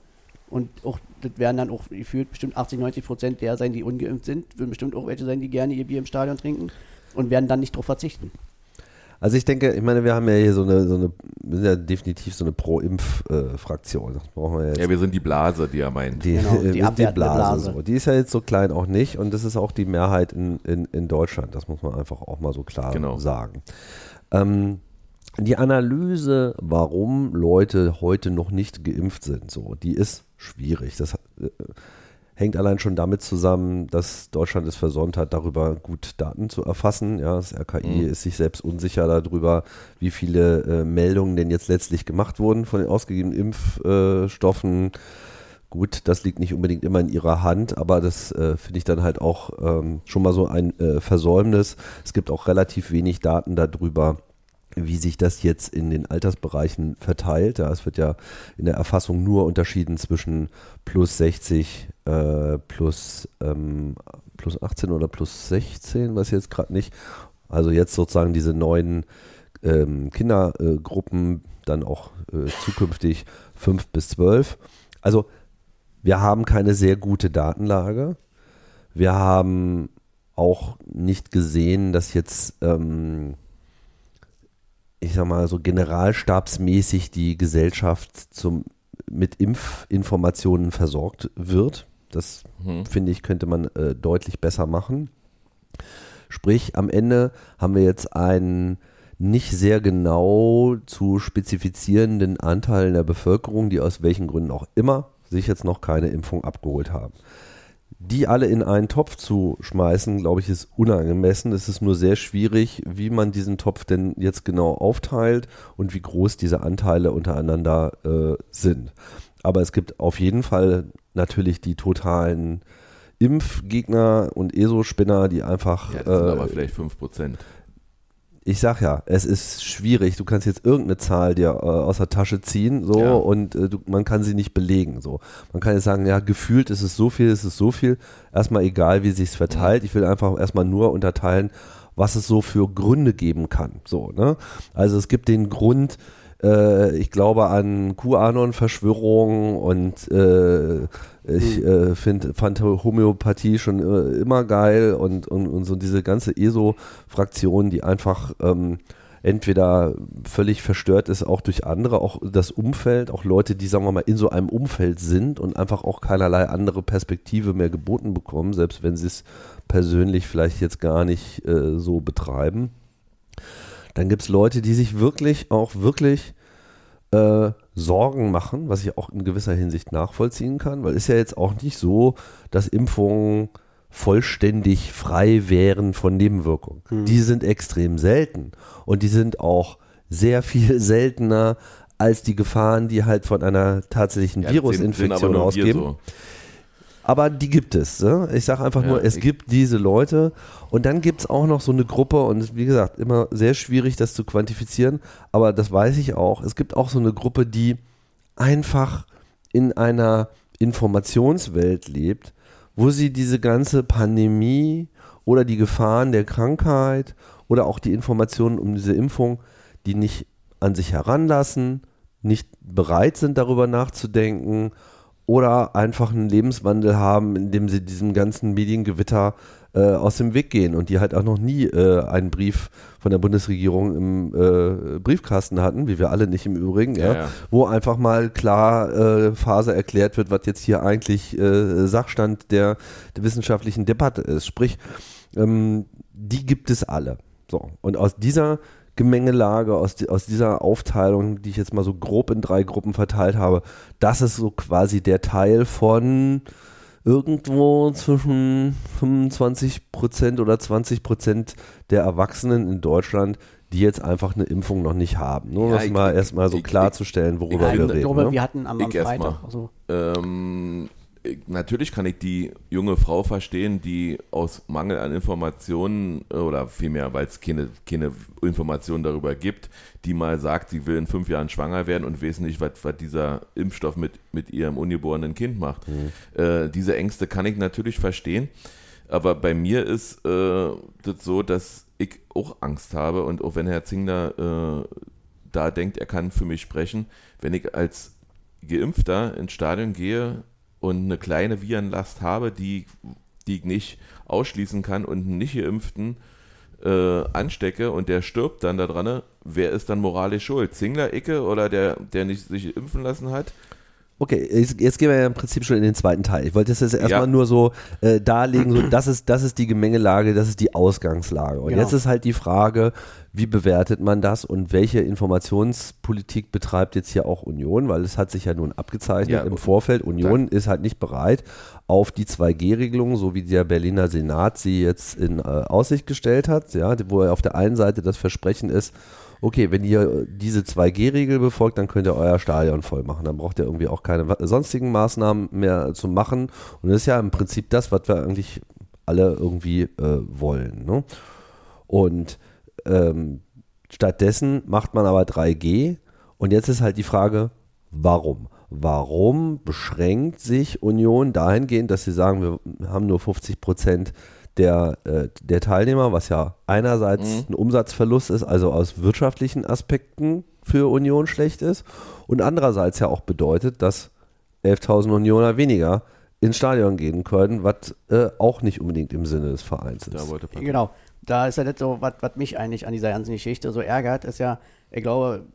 Und auch, das werden dann auch gefühlt bestimmt 80, 90 Prozent der sein, die ungeimpft sind, würden bestimmt auch welche sein, die gerne ihr Bier im Stadion trinken und werden dann nicht darauf verzichten. Also ich denke, ich meine, wir haben ja hier so eine, so eine wir sind ja definitiv so eine Pro-Impf-Fraktion. das brauchen wir ja jetzt. Ja, wir sind die Blase, die er meint. die, Genau, (laughs) die die Blase. Blase. So. Die ist ja jetzt so klein auch nicht und das ist auch die Mehrheit in, in, in Deutschland. Das muss man einfach auch mal so klar Genau. sagen. Ähm, die Analyse, warum Leute heute noch nicht geimpft sind, so, die ist schwierig. Das äh, hängt allein schon damit zusammen, dass Deutschland es versäumt hat, darüber gut Daten zu erfassen. Ja, das RKI Mhm. ist sich selbst unsicher darüber, wie viele äh, Meldungen denn jetzt letztlich gemacht wurden von den ausgegebenen Impfstoffen. Gut, das liegt nicht unbedingt immer in ihrer Hand, aber das äh, finde ich dann halt auch ähm, schon mal so ein äh, Versäumnis. Es gibt auch relativ wenig Daten darüber, wie sich das jetzt in den Altersbereichen verteilt. Ja, es wird ja in der Erfassung nur unterschieden zwischen plus 60, äh, plus, ähm, plus 18 oder plus 16, weiß ich jetzt gerade nicht. Also jetzt sozusagen diese neuen ähm, Kindergruppen, dann auch äh, zukünftig 5 bis 12. Also wir haben keine sehr gute Datenlage. Wir haben auch nicht gesehen, dass jetzt ähm, ich sag mal, so generalstabsmäßig die Gesellschaft zum, mit Impfinformationen versorgt wird. Das Mhm. finde ich, könnte man äh, deutlich besser machen. Sprich, am Ende haben wir jetzt einen nicht sehr genau zu spezifizierenden Anteil der Bevölkerung, die aus welchen Gründen auch immer sich jetzt noch keine Impfung abgeholt haben. Die alle in einen Topf zu schmeißen, glaube ich, ist unangemessen. Es ist nur sehr schwierig, wie man diesen Topf denn jetzt genau aufteilt und wie groß diese Anteile untereinander äh, sind. Aber es gibt auf jeden Fall natürlich die totalen Impfgegner und ESO-Spinner, die einfach Ja, das sind äh, aber vielleicht 5%. Ich sag ja, es ist schwierig. Du kannst jetzt irgendeine Zahl dir äh, aus der Tasche ziehen, so Ja. und äh, du, man kann sie nicht belegen. So, man kann jetzt sagen, ja, gefühlt ist es so viel, ist es so viel. Erstmal egal, wie sich's verteilt. Ich will einfach erstmal nur unterteilen, was es so für Gründe geben kann. So, ne? Also es gibt den Grund. Äh, Ich glaube an QAnon-Verschwörungen und äh, ich äh, find, fand Homöopathie schon äh, immer geil und, und, und so diese ganze ESO-Fraktion, die einfach ähm, entweder völlig verstört ist, auch durch andere, auch das Umfeld, auch Leute, die, sagen wir mal, in so einem Umfeld sind und einfach auch keinerlei andere Perspektive mehr geboten bekommen, selbst wenn sie es persönlich vielleicht jetzt gar nicht äh, so betreiben. Dann gibt es Leute, die sich wirklich auch wirklich äh, Sorgen machen, was ich auch in gewisser Hinsicht nachvollziehen kann, weil es ist ja jetzt auch nicht so, dass Impfungen vollständig frei wären von Nebenwirkungen. Die sind extrem selten und die sind auch sehr viel (laughs) seltener als die Gefahren, die halt von einer tatsächlichen Ja, Virusinfektion ausgehen. so. Aber die gibt es. Ne? Ich sage einfach Ja, nur, es gibt diese Leute. Und dann gibt es auch noch so eine Gruppe, und wie gesagt, immer sehr schwierig, das zu quantifizieren, aber das weiß ich auch. Es gibt auch so eine Gruppe, die einfach in einer Informationswelt lebt, wo sie diese ganze Pandemie oder die Gefahren der Krankheit oder auch die Informationen um diese Impfung, die nicht an sich heranlassen, nicht bereit sind, darüber nachzudenken oder einfach einen Lebenswandel haben, in dem sie diesem ganzen Mediengewitter äh, aus dem Weg gehen und die halt auch noch nie äh, einen Brief von der Bundesregierung im äh, Briefkasten hatten, wie wir alle nicht im Übrigen, ja, Ja, ja. wo einfach mal klar äh, Phase erklärt wird, was jetzt hier eigentlich äh, Sachstand der, der wissenschaftlichen Debatte ist. Sprich, ähm, die gibt es alle. So. Und aus dieser Gemengelage, aus, aus dieser Aufteilung, die ich jetzt mal so grob in drei Gruppen verteilt habe, das ist so quasi der Teil von irgendwo zwischen 25 Prozent oder 20 Prozent der Erwachsenen in Deutschland, die jetzt einfach eine Impfung noch nicht haben. Nur um Ja, das ich- mal erstmal so ich- klarzustellen, worüber ich wir reden. glaube, ne? wir hatten am, am Freitag, also, Ähm, natürlich kann ich die junge Frau verstehen, die aus Mangel an Informationen äh, oder vielmehr, weil es keine, keine Informationen darüber gibt, die mal sagt, sie will in fünf Jahren schwanger werden und weiß nicht, was, was dieser Impfstoff mit, mit ihrem ungeborenen Kind macht. Äh, diese Ängste kann ich natürlich verstehen. Aber bei mir ist äh, das so, dass ich auch Angst habe und auch wenn Herr Zingler äh, da denkt, er kann für mich sprechen, wenn ich als Geimpfter ins Stadion gehe und eine kleine Virenlast habe, die, die ich nicht ausschließen kann und einen nicht geimpften äh, anstecke und der stirbt dann da dran, wer ist dann moralisch schuld? Zingler, Icke oder der, der nicht sich impfen lassen hat? Okay, jetzt, jetzt gehen wir ja im Prinzip schon in den zweiten Teil. Ich wollte das jetzt erstmal Ja. nur so äh, darlegen, so das ist, das ist die Gemengelage, das ist die Ausgangslage. Und Genau. jetzt ist halt die Frage, wie bewertet man das und welche Informationspolitik betreibt jetzt hier auch Union, weil es hat sich ja nun abgezeichnet Ja, im Vorfeld. Union ist halt nicht bereit, auf die 2G-Regelung, so wie der Berliner Senat sie jetzt in äh, Aussicht gestellt hat, ja, wo auf der einen Seite das Versprechen ist, okay, wenn ihr diese 2G-Regel befolgt, dann könnt ihr euer Stadion voll machen. Dann braucht ihr irgendwie auch keine sonstigen Maßnahmen mehr zu machen. Und das ist ja im Prinzip das, was wir eigentlich alle irgendwie äh, wollen. Ne? Und ähm, stattdessen macht man aber 3G. Und jetzt ist halt die Frage, warum? Warum beschränkt sich Union dahingehend, dass sie sagen, wir haben nur 50 Prozent der, äh, der Teilnehmer, was ja einerseits ein Umsatzverlust ist, also aus wirtschaftlichen Aspekten für Union schlecht ist und andererseits ja auch bedeutet, dass 11.000 Unioner weniger ins Stadion gehen können, was äh, auch nicht unbedingt im Sinne des Vereins ist. Da. Genau. Da ist ja nicht so, was was mich eigentlich an dieser ganzen Geschichte so ärgert, ist ja, ich glaube,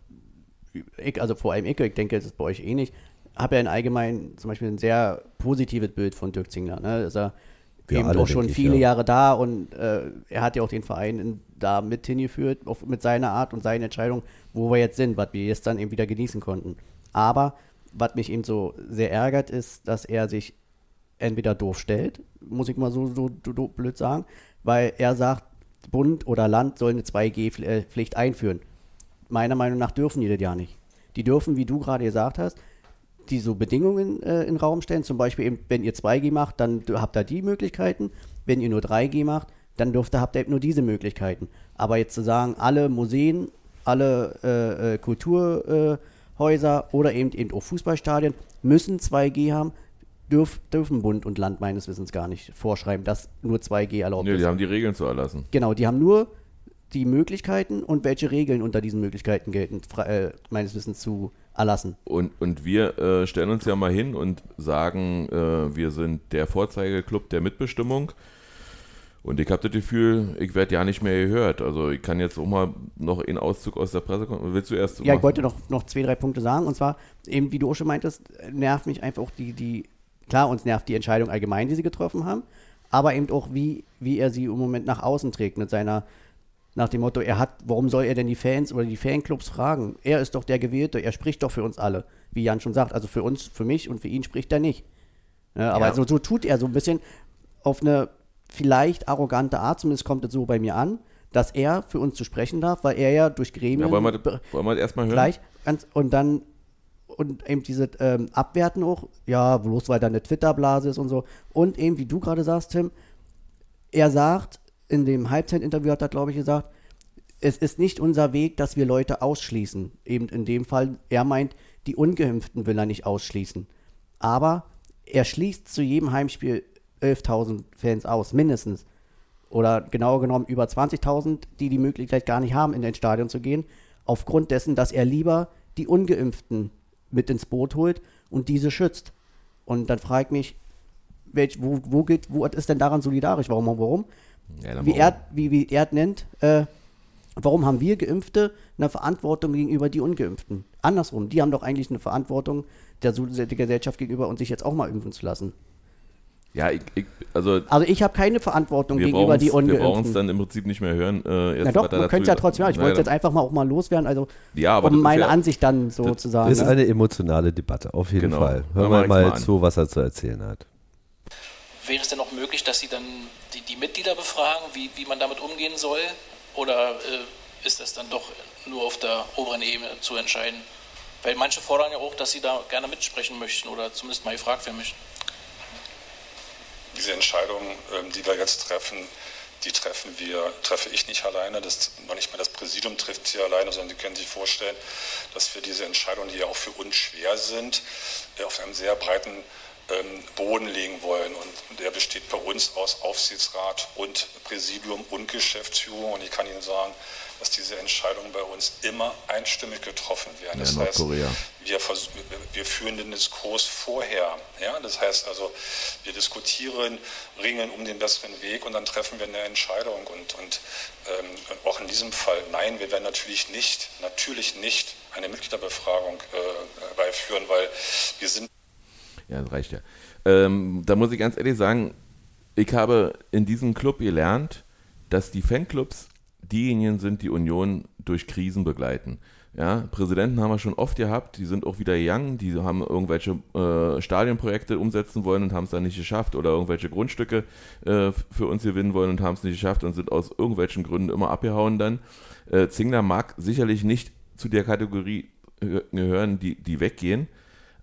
ich, also vor allem ich, ich denke, das ist bei euch ähnlich, habe ja in allgemein zum Beispiel ein sehr positives Bild von Dirk Zingler. Ne? Ist er Wir eben alle, auch schon denke ich, viele ja. Jahre da und äh, er hat ja auch den Verein in, da mit hingeführt, auf, mit seiner Art und seinen Entscheidungen, wo wir jetzt sind, was wir jetzt dann eben wieder genießen konnten. Aber was mich eben so sehr ärgert, ist, dass er sich entweder doof stellt, muss ich mal so, so, so, so blöd sagen, weil er sagt, Bund oder Land soll eine 2G-Pflicht einführen. Meiner Meinung nach dürfen die das ja nicht. Die dürfen, wie du gerade gesagt hast, die so Bedingungen äh, in den Raum stellen. Zum Beispiel eben, wenn ihr 2G macht, dann habt ihr die Möglichkeiten. Wenn ihr nur 3G macht, dann dürft ihr, habt ihr eben nur diese Möglichkeiten. Aber jetzt zu sagen, alle Museen, alle äh, äh, Kulturhäuser oder eben, eben auch Fußballstadien müssen 2G haben, dürf, dürfen Bund und Land meines Wissens gar nicht vorschreiben, dass nur 2G erlaubt Nee, ist. die haben die Regeln zu erlassen. Genau, die haben nur die Möglichkeiten und welche Regeln unter diesen Möglichkeiten gelten, äh, meines Wissens zu erlassen. Und, und wir äh, stellen uns ja mal hin und sagen, äh, wir sind der Vorzeigeklub der Mitbestimmung. Und ich habe das Gefühl, ich werde ja nicht mehr gehört. Also ich kann jetzt auch mal noch einen Auszug aus der Presse kommen. Willst du erst Ja, ich machen? wollte noch, noch zwei, drei Punkte sagen. Und zwar, eben wie du auch schon meintest, nervt mich einfach auch die, die, klar, uns nervt die Entscheidung allgemein, die sie getroffen haben, aber eben auch, wie, wie er sie im Moment nach außen trägt mit seiner Nach dem Motto, er hat, warum soll er denn die Fans oder die Fanclubs fragen? Er ist doch der Gewählte, er spricht doch für uns alle, wie Jan schon sagt. Also für uns, für mich und für ihn spricht er nicht. Ja, aber Ja. so, so tut er so ein bisschen auf eine vielleicht arrogante Art, zumindest kommt es so bei mir an, dass er für uns zu sprechen darf, weil er ja durch Gremien Ja, wollen wir, wollen wir das erstmal hören? gleich ganz, und dann und eben diese ähm, Abwerten auch, ja, bloß weil da eine Twitter-Blase ist und so. Und eben, wie du gerade sagst, Tim, er sagt, in dem Halbzeit-Interview hat er, glaube ich, gesagt, es ist nicht unser Weg, dass wir Leute ausschließen. Eben in dem Fall, er meint, die Ungeimpften will er nicht ausschließen. Aber er schließt zu jedem Heimspiel 11.000 Fans aus, mindestens. Oder genauer genommen über 20.000, die die Möglichkeit gar nicht haben, in ein Stadion zu gehen, aufgrund dessen, dass er lieber die Ungeimpften mit ins Boot holt und diese schützt. Und dann frage ich mich, welch, wo, wo, geht, wo ist denn daran solidarisch? Warum? Warum? Ja, wie, er, wie, wie er nennt, äh, warum haben wir Geimpfte eine Verantwortung gegenüber die Ungeimpften? Andersrum, die haben doch eigentlich eine Verantwortung der, der Gesellschaft gegenüber und sich jetzt auch mal impfen zu lassen. Ja, ich, ich, also Also ich habe keine Verantwortung wir gegenüber die brauchen es Ungeimpften. dann im Prinzip nicht mehr hören. Äh, Na doch, man könnte ja gesagt- trotzdem, ja, ich wollte ja, jetzt einfach mal auch mal loswerden, also Ja, aber das um meine ja- Ansicht dann so zu sagen. ist ne? eine emotionale Debatte, auf jeden Genau. Fall. Hören Hören wir wir mal mal zu, was er zu erzählen hat. Wäre es denn auch möglich, dass Sie dann die, Mitglieder befragen, wie, wie man damit umgehen soll? Oder äh, ist das dann doch nur auf der oberen Ebene zu entscheiden? Weil manche fordern ja auch, dass sie da gerne mitsprechen möchten oder zumindest mal gefragt werden möchten. Diese Entscheidung, ähm, die wir jetzt treffen, die treffen wir, treffe ich nicht alleine, das, noch nicht mal das Präsidium trifft sie alleine, sondern Sie können sich vorstellen, dass wir diese Entscheidungen, die ja auch für uns schwer sind, äh, auf einem sehr breiten Boden legen wollen. Und der besteht bei uns aus Aufsichtsrat und Präsidium und Geschäftsführung. Und ich kann Ihnen sagen, dass diese Entscheidungen bei uns immer einstimmig getroffen werden. Ja, Das heißt, Nordkorea. wir, wir führen den Diskurs vorher. Ja? Das heißt also, wir diskutieren, ringen um den besseren Weg und dann treffen wir eine Entscheidung. Und, und ähm, auch in diesem Fall, nein, wir werden natürlich nicht, natürlich nicht eine Mitgliederbefragung äh, beiführen, weil wir sind Ja, das reicht ja. Ähm, da muss ich ganz ehrlich sagen, ich habe in diesem Club gelernt, dass die Fanclubs diejenigen sind, die Union durch Krisen begleiten. Ja, Präsidenten haben wir schon oft gehabt, die sind auch wieder young, die haben irgendwelche äh, Stadionprojekte umsetzen wollen und haben es dann nicht geschafft oder irgendwelche Grundstücke äh, für uns gewinnen wollen und haben es nicht geschafft und sind aus irgendwelchen Gründen immer abgehauen dann. Äh, Zingler mag sicherlich nicht zu der Kategorie äh, gehören, die, die weggehen,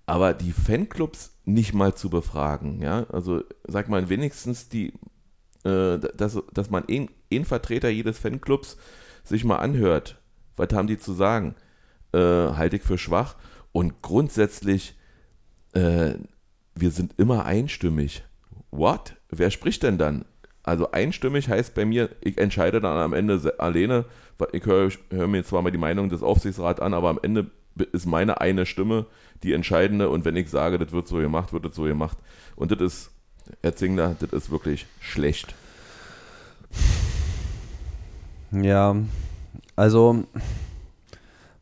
aber die Fanclubs nicht mal zu befragen, ja, also sag mal wenigstens die, äh, dass, dass man ein, ein Vertreter jedes Fanclubs sich mal anhört, was haben die zu sagen, äh, halte ich für schwach und grundsätzlich, äh, wir sind immer einstimmig. What? Wer spricht denn dann? Also einstimmig heißt bei mir, ich entscheide dann am Ende alleine, ich höre hör mir zwar mal die Meinung des Aufsichtsrats an, aber am Ende ist meine eine Stimme die entscheidende und wenn ich sage, das wird so gemacht, wird das so gemacht. Und das ist, Herr Zingler, das ist wirklich schlecht. Ja, also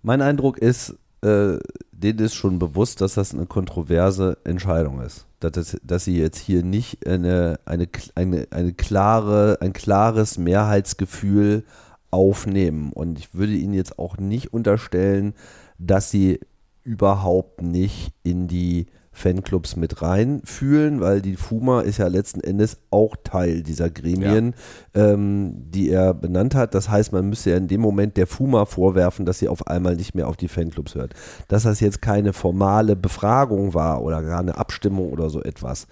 mein Eindruck ist, äh, denen ist schon bewusst, dass das eine kontroverse Entscheidung ist. Dass, das, dass sie jetzt hier nicht eine, eine, eine, eine klare, ein klares Mehrheitsgefühl aufnehmen. Und ich würde ihnen jetzt auch nicht unterstellen, dass sie überhaupt nicht in die Fanclubs mit reinfühlen, weil die FUMA ist ja letzten Endes auch Teil dieser Gremien, ähm, die er benannt hat. Das heißt, man müsste ja in dem Moment der FUMA vorwerfen, dass sie auf einmal nicht mehr auf die Fanclubs hört. Dass das jetzt keine formale Befragung war oder gar eine Abstimmung oder so etwas.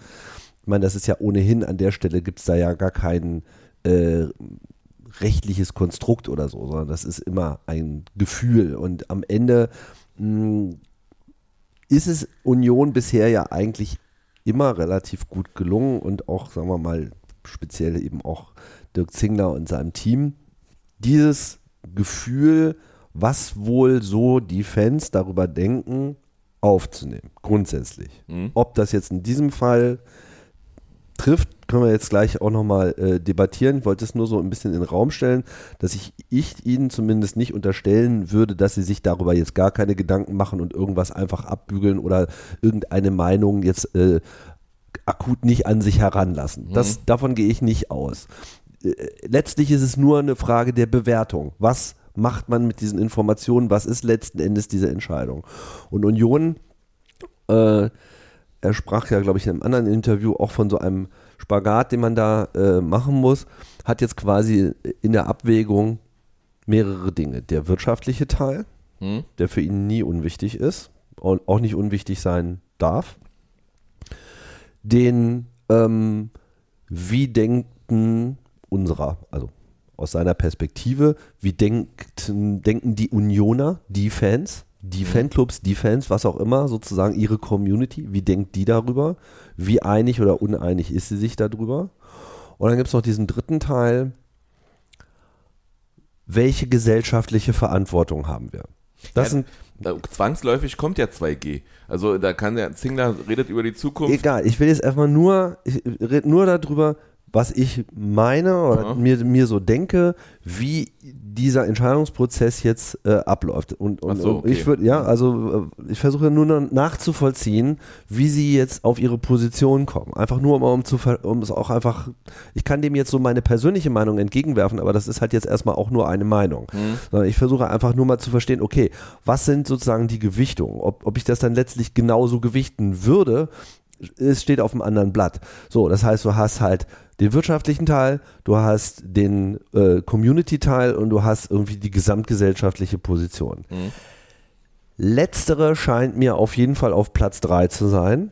Ich meine, das ist ja ohnehin an der Stelle gibt es da ja gar keinen äh, rechtliches Konstrukt oder so, sondern das ist immer ein Gefühl. Und am Ende ist es Union bisher ja eigentlich immer relativ gut gelungen und auch, sagen wir mal, speziell eben auch Dirk Zingler und seinem Team, dieses Gefühl, was wohl so die Fans darüber denken, aufzunehmen, grundsätzlich. Ob das jetzt in diesem Fall trifft, können wir jetzt gleich auch nochmal äh, debattieren. Ich wollte es nur so ein bisschen in den Raum stellen, dass ich, ich Ihnen zumindest nicht unterstellen würde, dass Sie sich darüber jetzt gar keine Gedanken machen und irgendwas einfach abbügeln oder irgendeine Meinung jetzt äh, akut nicht an sich heranlassen. Das, davon gehe ich nicht aus. äh, letztlich ist es nur eine Frage der Bewertung. Was macht man mit diesen Informationen? Was ist letzten Endes diese Entscheidung? Und Union, äh, er sprach ja, glaube ich, in einem anderen Interview auch von so einem Spagat, den man da äh, machen muss, hat jetzt quasi in der Abwägung mehrere Dinge. Der wirtschaftliche Teil, Hm? der für ihn nie unwichtig ist und auch nicht unwichtig sein darf. Den, ähm, wie denken unserer, also aus seiner Perspektive, wie denkt, denken die Unioner, die Fans, die Fanclubs, die Fans, was auch immer, sozusagen ihre Community, wie denkt die darüber? Wie einig oder uneinig ist sie sich darüber? Und dann gibt es noch diesen dritten Teil, welche gesellschaftliche Verantwortung haben wir? Das Ja, sind zwangsläufig kommt ja 2G. Also da kann der Zingler redet über die Zukunft. Egal, ich will jetzt erstmal nur, ich rede nur darüber, was ich meine oder Ja. mir, mir so denke, wie dieser Entscheidungsprozess jetzt äh, abläuft. Und, und, so, und ich okay. würde, ja, also äh, ich versuche nur nachzuvollziehen, wie sie jetzt auf ihre Position kommen. Einfach nur, um, um, zu, um es auch einfach, ich kann dem jetzt so meine persönliche Meinung entgegenwerfen, aber das ist halt jetzt erstmal auch nur eine Meinung. Mhm. Ich versuche einfach nur mal zu verstehen, okay, was sind sozusagen die Gewichtungen? Ob, ob ich das dann letztlich genauso gewichten würde, es steht auf einem anderen Blatt. So, das heißt, du hast halt den wirtschaftlichen Teil, du hast den äh, Community-Teil und du hast irgendwie die gesamtgesellschaftliche Position. Mhm. Letztere scheint mir auf jeden Fall auf Platz 3 zu sein.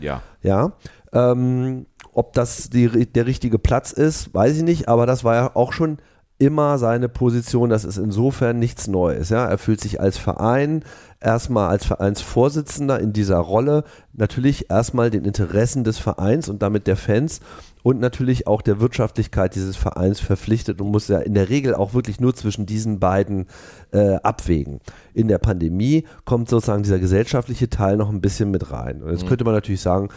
Ja. Ja. Ähm, ob das die, der richtige Platz ist, weiß ich nicht, aber das war ja auch schon immer seine Position. Das ist insofern nichts Neues. Ja. Er fühlt sich als Verein erstmal als Vereinsvorsitzender in dieser Rolle natürlich erstmal den Interessen des Vereins und damit der Fans und natürlich auch der Wirtschaftlichkeit dieses Vereins verpflichtet und muss ja in der Regel auch wirklich nur zwischen diesen beiden äh, abwägen. In der Pandemie kommt sozusagen dieser gesellschaftliche Teil noch ein bisschen mit rein. Und jetzt könnte man natürlich sagen,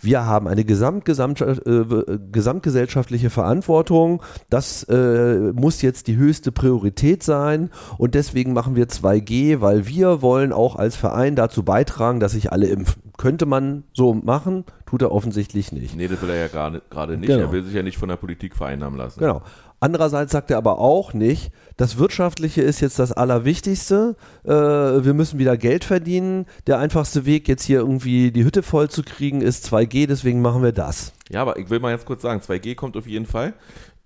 wir haben eine gesamt, gesamt, äh, gesamtgesellschaftliche Verantwortung. Das äh, muss jetzt die höchste Priorität sein und deswegen machen wir 2G, weil wir wollen auch als Verein dazu beitragen, dass sich alle impfen. Könnte man so machen, tut er offensichtlich nicht. Nee, das will er ja gerade nicht. Genau. Er will sich ja nicht von der Politik vereinnahmen lassen. Genau. Andererseits sagt er aber auch nicht, das Wirtschaftliche ist jetzt das Allerwichtigste. Äh, wir müssen wieder Geld verdienen. Der einfachste Weg, jetzt hier irgendwie die Hütte voll zu kriegen, ist 2G, deswegen machen wir das. Ja, aber ich will mal ganz kurz sagen, 2G kommt auf jeden Fall.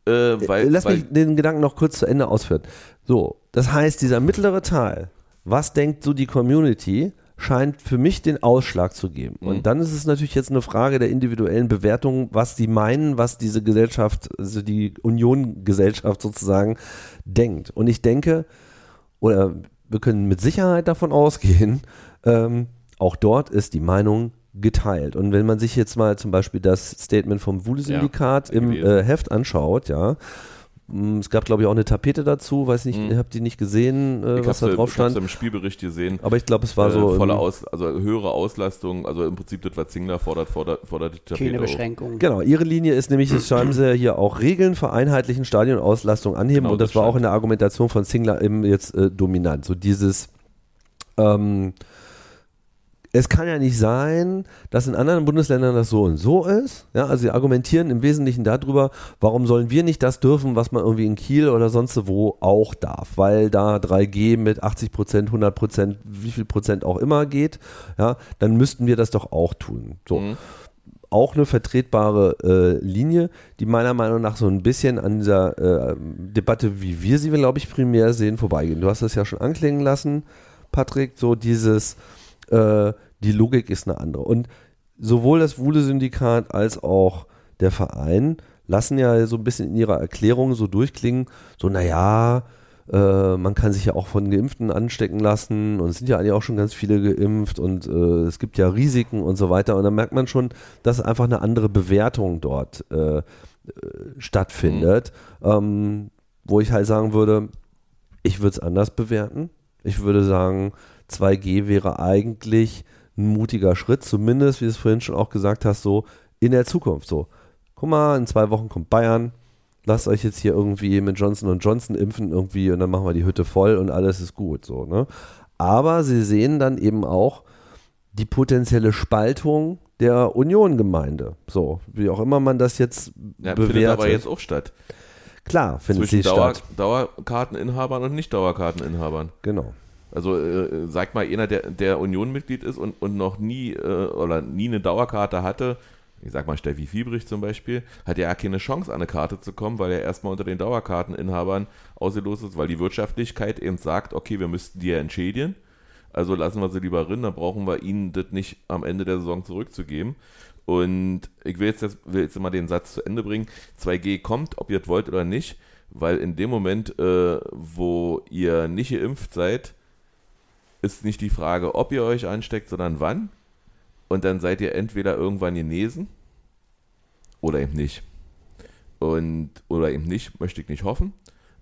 Äh, weil, Lass weil, mich den Gedanken noch kurz zu Ende ausführen. So, das heißt, dieser mittlere Teil, was denkt so die Community, scheint für mich den Ausschlag zu geben. Mhm. Und dann ist es natürlich jetzt eine Frage der individuellen Bewertung, was die meinen, was diese Gesellschaft, also die Union-Gesellschaft sozusagen denkt. Und ich denke, oder wir können mit Sicherheit davon ausgehen, ähm, auch dort ist die Meinung geteilt. Und wenn man sich jetzt mal zum Beispiel das Statement vom Wuhle-Syndikat Ja, im äh, Heft anschaut, ja, es gab glaube ich auch eine Tapete dazu, weiß nicht, Mhm. habe die nicht gesehen, äh, ich was da drauf ich hab's stand. im Spielbericht gesehen. Aber ich glaube, es war so. äh, volle ähm, Aus, also höhere Auslastung, also im Prinzip das, was Zingler fordert, fordert, fordert die Tapete Keine auch. Beschränkungen. Genau, ihre Linie ist nämlich, das schreiben sie hier auch, Regeln vereinheitlichen Stadionauslastung anheben Genau, und das das war auch stand. in der Argumentation von Singler eben jetzt äh, dominant. So dieses, ähm, es kann ja nicht sein, dass in anderen Bundesländern das so und so ist. Ja, also sie argumentieren im Wesentlichen darüber, warum sollen wir nicht das dürfen, was man irgendwie in Kiel oder sonst wo auch darf, weil da 3G mit 80 Prozent, 100 Prozent, wie viel Prozent auch immer geht, ja, dann müssten wir das doch auch tun. So Mhm. auch eine vertretbare äh, Linie, die meiner Meinung nach so ein bisschen an dieser äh, Debatte, wie wir sie, glaube ich, primär sehen, vorbeigehen. Du hast das ja schon anklingen lassen, Patrick, so dieses, äh, die Logik ist eine andere. Und sowohl das Wuhle-Syndikat als auch der Verein lassen ja so ein bisschen in ihrer Erklärung so durchklingen, so naja, äh, man kann sich ja auch von Geimpften anstecken lassen und es sind ja eigentlich auch schon ganz viele geimpft und äh, es gibt ja Risiken und so weiter. Und dann merkt man schon, dass einfach eine andere Bewertung dort äh, äh, stattfindet, ähm, wo ich halt sagen würde, ich würde es anders bewerten. Ich würde sagen, 2G wäre eigentlich ein mutiger Schritt, zumindest, wie du es vorhin schon auch gesagt hast, so in der Zukunft. So, guck mal, in zwei Wochen kommt Bayern, lasst euch jetzt hier irgendwie mit Johnson Johnson impfen irgendwie und dann machen wir die Hütte voll und alles ist gut. So, ne? Aber sie sehen dann eben auch die potenzielle Spaltung der Union-Gemeinde. So, wie auch immer man das jetzt Ja, findet bewertet. aber jetzt auch statt. Klar, findet Zwischen sie Dauer, statt. Dauerkarteninhabern und Nicht-Dauerkarteninhabern. Genau. Also äh, sag mal, einer, der, der Union-Mitglied ist und, und noch nie äh, oder nie eine Dauerkarte hatte, ich sag mal Steffi Fiebrich zum Beispiel, hat ja keine Chance, an eine Karte zu kommen, weil er erstmal unter den Dauerkarteninhabern ausgelost ist, weil die Wirtschaftlichkeit eben sagt, okay, wir müssten die ja entschädigen, also lassen wir sie lieber drin, dann brauchen wir ihnen das nicht am Ende der Saison zurückzugeben. Und ich will jetzt, das- will jetzt mal den Satz zu Ende bringen. 2G kommt, ob ihr es wollt oder nicht, weil in dem Moment, äh, wo ihr nicht geimpft seid, ist nicht die Frage, ob ihr euch ansteckt, sondern wann. Und dann seid ihr entweder irgendwann genesen oder eben nicht. Und, oder eben nicht, möchte ich nicht hoffen.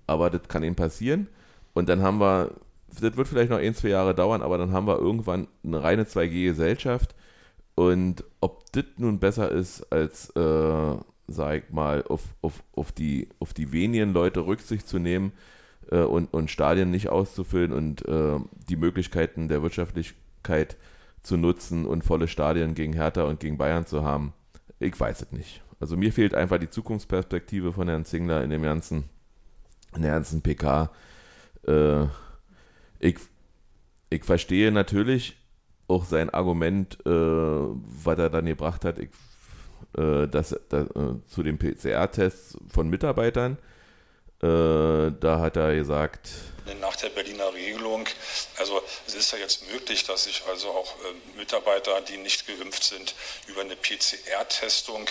Aber das kann eben passieren. Und dann haben wir, das wird vielleicht noch ein, zwei Jahre dauern, aber dann haben wir irgendwann eine reine 2G-Gesellschaft. Und ob das nun besser ist, als, äh, sag ich mal, auf, auf, auf, die, auf die wenigen Leute Rücksicht zu nehmen äh, und, und Stadien nicht auszufüllen und äh, die Möglichkeiten der Wirtschaftlichkeit zu nutzen und volle Stadien gegen Hertha und gegen Bayern zu haben, ich weiß es nicht. Also mir fehlt einfach die Zukunftsperspektive von Herrn Zingler in dem ganzen, in der ganzen PK. Äh, ich, ich verstehe natürlich auch sein Argument, äh, was er dann gebracht hat, ich, äh, dass, da, äh, zu den PCR-Tests von Mitarbeitern. Äh, da hat er gesagt, Nach der Berliner Regelung, also es ist ja jetzt möglich, dass sich also auch äh, Mitarbeiter, die nicht geimpft sind, über eine PCR-Testung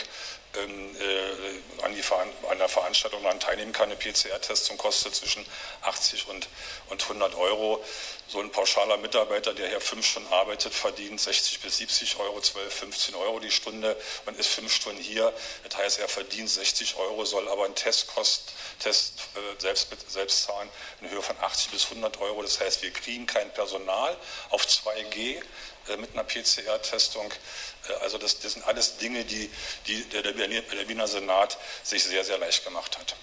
an, die an der Veranstaltung dann teilnehmen kann. Eine PCR-Testung kostet zwischen 80 und, und 100 Euro. So ein pauschaler Mitarbeiter, der hier fünf Stunden arbeitet, verdient 60 bis 70 Euro, 12, 15 Euro die Stunde und ist fünf Stunden hier. Das heißt, er verdient 60 Euro, soll aber einen Testkost, Test äh, selbst, selbst zahlen in Höhe von 80 bis 100 Euro. Das heißt, wir kriegen kein Personal auf 2G äh, mit einer PCR-Testung. Äh, also das, das sind alles Dinge, die, die der, der Wiener Senat sich sehr, sehr leicht gemacht hat.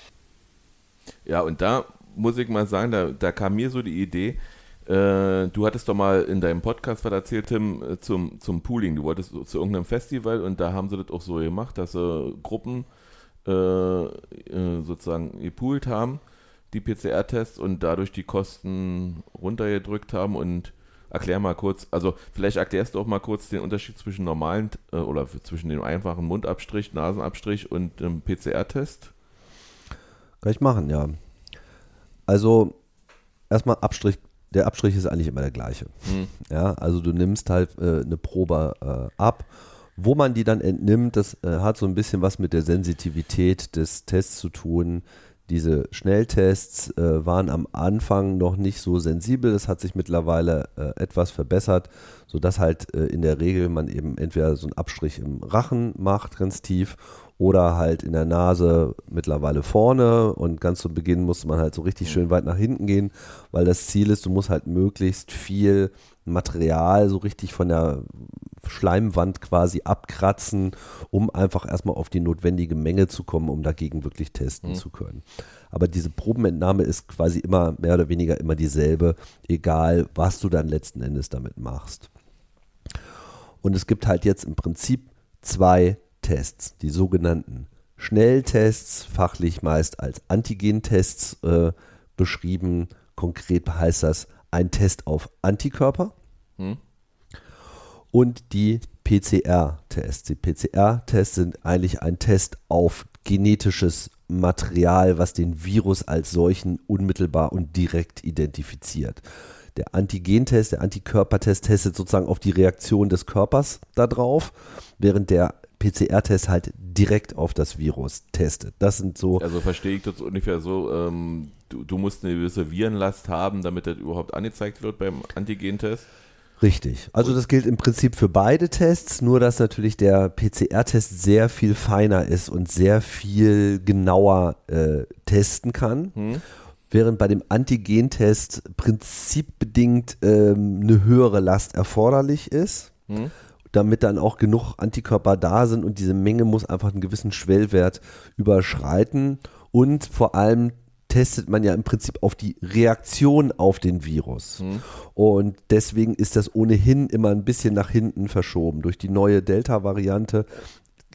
Ja, und da muss ich mal sagen, da, da kam mir so die Idee, äh, du hattest doch mal in deinem Podcast was erzählt, Tim, äh, zum, zum Pooling. Du wolltest zu irgendeinem Festival und da haben sie das auch so gemacht, dass sie Gruppen äh, äh, sozusagen gepoolt haben, die PCR-Tests und dadurch die Kosten runtergedrückt haben und erklär mal kurz, also vielleicht erklärst du auch mal kurz den Unterschied zwischen normalen äh, oder zwischen dem einfachen Mundabstrich, Nasenabstrich und dem PCR-Test. Kann ich machen, ja. Also, erstmal Abstrich, der Abstrich ist eigentlich immer der gleiche. Ja, also du nimmst halt äh, eine Probe äh, ab. Wo man die dann entnimmt, das äh, hat so ein bisschen was mit der Sensitivität des Tests zu tun. Diese Schnelltests äh, waren am Anfang noch nicht so sensibel. Das hat sich mittlerweile äh, etwas verbessert, sodass halt äh, in der Regel man eben entweder so einen Abstrich im Rachen macht, ganz tief, oder halt in der Nase mittlerweile vorne. Und ganz zu Beginn musste man halt so richtig schön weit nach hinten gehen, weil das Ziel ist, du musst halt möglichst viel Material so richtig von der Schleimwand quasi abkratzen, um einfach erstmal auf die notwendige Menge zu kommen, um dagegen wirklich testen zu können. Aber diese Probenentnahme ist quasi immer mehr oder weniger immer dieselbe, egal was du dann letzten Endes damit machst. Und es gibt halt jetzt im Prinzip zwei Tests, die sogenannten Schnelltests, fachlich meist als Antigentests äh, beschrieben. Konkret heißt das ein Test auf Antikörper Hm? und die PCR-Tests. Die PCR-Tests sind eigentlich ein Test auf genetisches Material, was den Virus als solchen unmittelbar und direkt identifiziert. Der Antigentest, der Antikörpertest testet sozusagen auf die Reaktion des Körpers darauf, während der PCR-Test halt direkt auf das Virus testet. Das sind so Also verstehe ich das ungefähr so, ähm, du, du musst eine gewisse Virenlast haben, damit das überhaupt angezeigt wird beim Antigentest. Richtig. Also das gilt im Prinzip für beide Tests, nur dass natürlich der PCR-Test sehr viel feiner ist und sehr viel genauer äh, testen kann. Während bei dem Antigen-Test prinzipbedingt ähm, eine höhere Last erforderlich ist, damit dann auch genug Antikörper da sind und diese Menge muss einfach einen gewissen Schwellwert überschreiten und vor allem testet man ja im Prinzip auf die Reaktion auf den Virus. Und deswegen ist das ohnehin immer ein bisschen nach hinten verschoben. Durch die neue Delta-Variante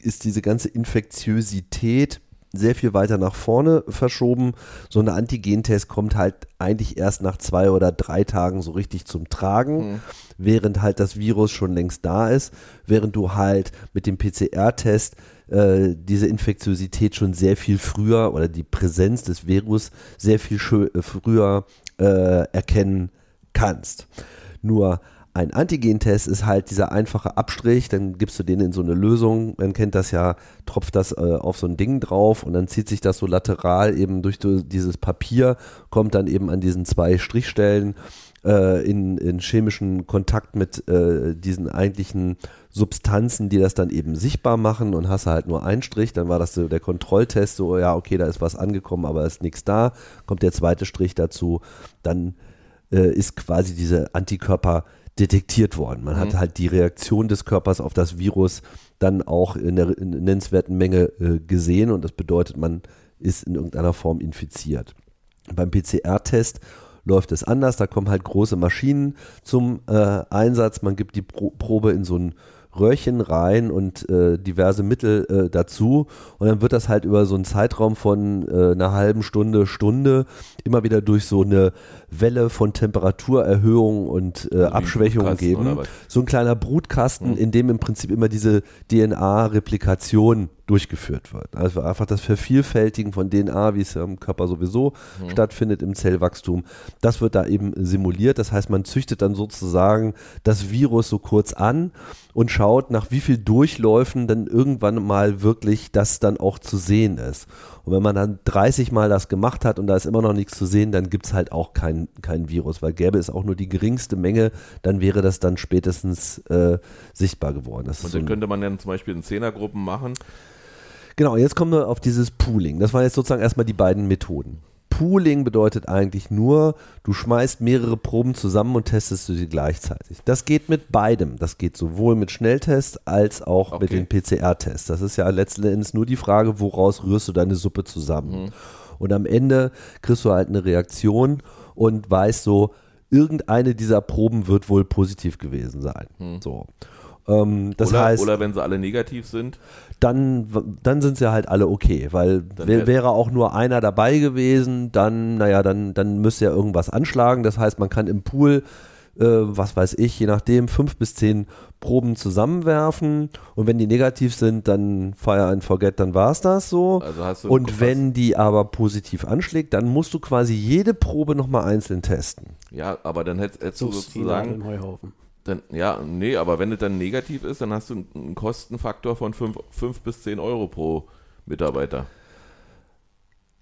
ist diese ganze Infektiosität sehr viel weiter nach vorne verschoben. So ein Antigentest kommt halt eigentlich erst nach zwei oder drei Tagen so richtig zum Tragen, während halt das Virus schon längst da ist, während du halt mit dem PCR-Test äh, diese Infektiosität schon sehr viel früher oder die Präsenz des Virus sehr viel früher äh, erkennen kannst. Nur ein Antigentest ist halt dieser einfache Abstrich, dann gibst du den in so eine Lösung, man kennt das ja, tropft das äh, auf so ein Ding drauf und dann zieht sich das so lateral eben durch dieses Papier, kommt dann eben an diesen zwei Strichstellen äh, in, in chemischen Kontakt mit äh, diesen eigentlichen Substanzen, die das dann eben sichtbar machen und hast halt nur einen Strich, dann war das so der Kontrolltest, so ja, okay, da ist was angekommen, aber ist nichts da, kommt der zweite Strich dazu, dann äh, ist quasi diese Antikörper detektiert worden. Man hat halt die Reaktion des Körpers auf das Virus dann auch in der in nennenswerten Menge äh, gesehen und das bedeutet, man ist in irgendeiner Form infiziert. Beim PCR-Test läuft es anders, da kommen halt große Maschinen zum äh, Einsatz, man gibt die Pro Probe in so ein Röhrchen rein und äh, diverse Mittel äh, dazu. Und dann wird das halt über so einen Zeitraum von äh, einer halben Stunde, Stunde immer wieder durch so eine Welle von Temperaturerhöhung und äh, Abschwächung Brutkasten geben. So ein kleiner Brutkasten, in dem im Prinzip immer diese DNA-Replikation durchgeführt wird. Also einfach das Vervielfältigen von DNA, wie es ja im Körper sowieso stattfindet im Zellwachstum, das wird da eben simuliert. Das heißt, man züchtet dann sozusagen das Virus so kurz an und schaut, nach wie viel Durchläufen dann irgendwann mal wirklich das dann auch zu sehen ist. Und wenn man dann 30 Mal das gemacht hat und da ist immer noch nichts zu sehen, dann gibt es halt auch kein, kein Virus, weil gäbe es auch nur die geringste Menge, dann wäre das dann spätestens äh, sichtbar geworden. Das Und so dann ein- könnte man dann zum Beispiel in Zehnergruppen machen. Genau, jetzt kommen wir auf dieses Pooling. Das waren jetzt sozusagen erstmal die beiden Methoden. Pooling bedeutet eigentlich nur, du schmeißt mehrere Proben zusammen und testest du sie gleichzeitig. Das geht mit beidem. Das geht sowohl mit Schnelltests als auch mit Okay. den PCR-Tests. Das ist ja letzten Endes nur die Frage, woraus rührst du deine Suppe zusammen. Und am Ende kriegst du halt eine Reaktion und weißt so, irgendeine dieser Proben wird wohl positiv gewesen sein. So. Ähm, das oder, heißt, oder wenn sie alle negativ sind. dann, dann sind sie halt alle okay, weil wär, wär- wäre auch nur einer dabei gewesen, dann, naja, dann, dann müsste ja irgendwas anschlagen. Das heißt, man kann im Pool, äh, was weiß ich, je nachdem, fünf bis zehn Proben zusammenwerfen und wenn die negativ sind, dann fire and forget, dann war es das so. Also hast du und wenn die aber positiv anschlägt, dann musst du quasi jede Probe nochmal einzeln testen. Ja, aber dann hättest, hättest du sozusagen. im Heuhaufen. Dann, ja, nee, aber wenn es dann negativ ist, dann hast du einen- Kostenfaktor von 5 bis 10 Euro pro Mitarbeiter.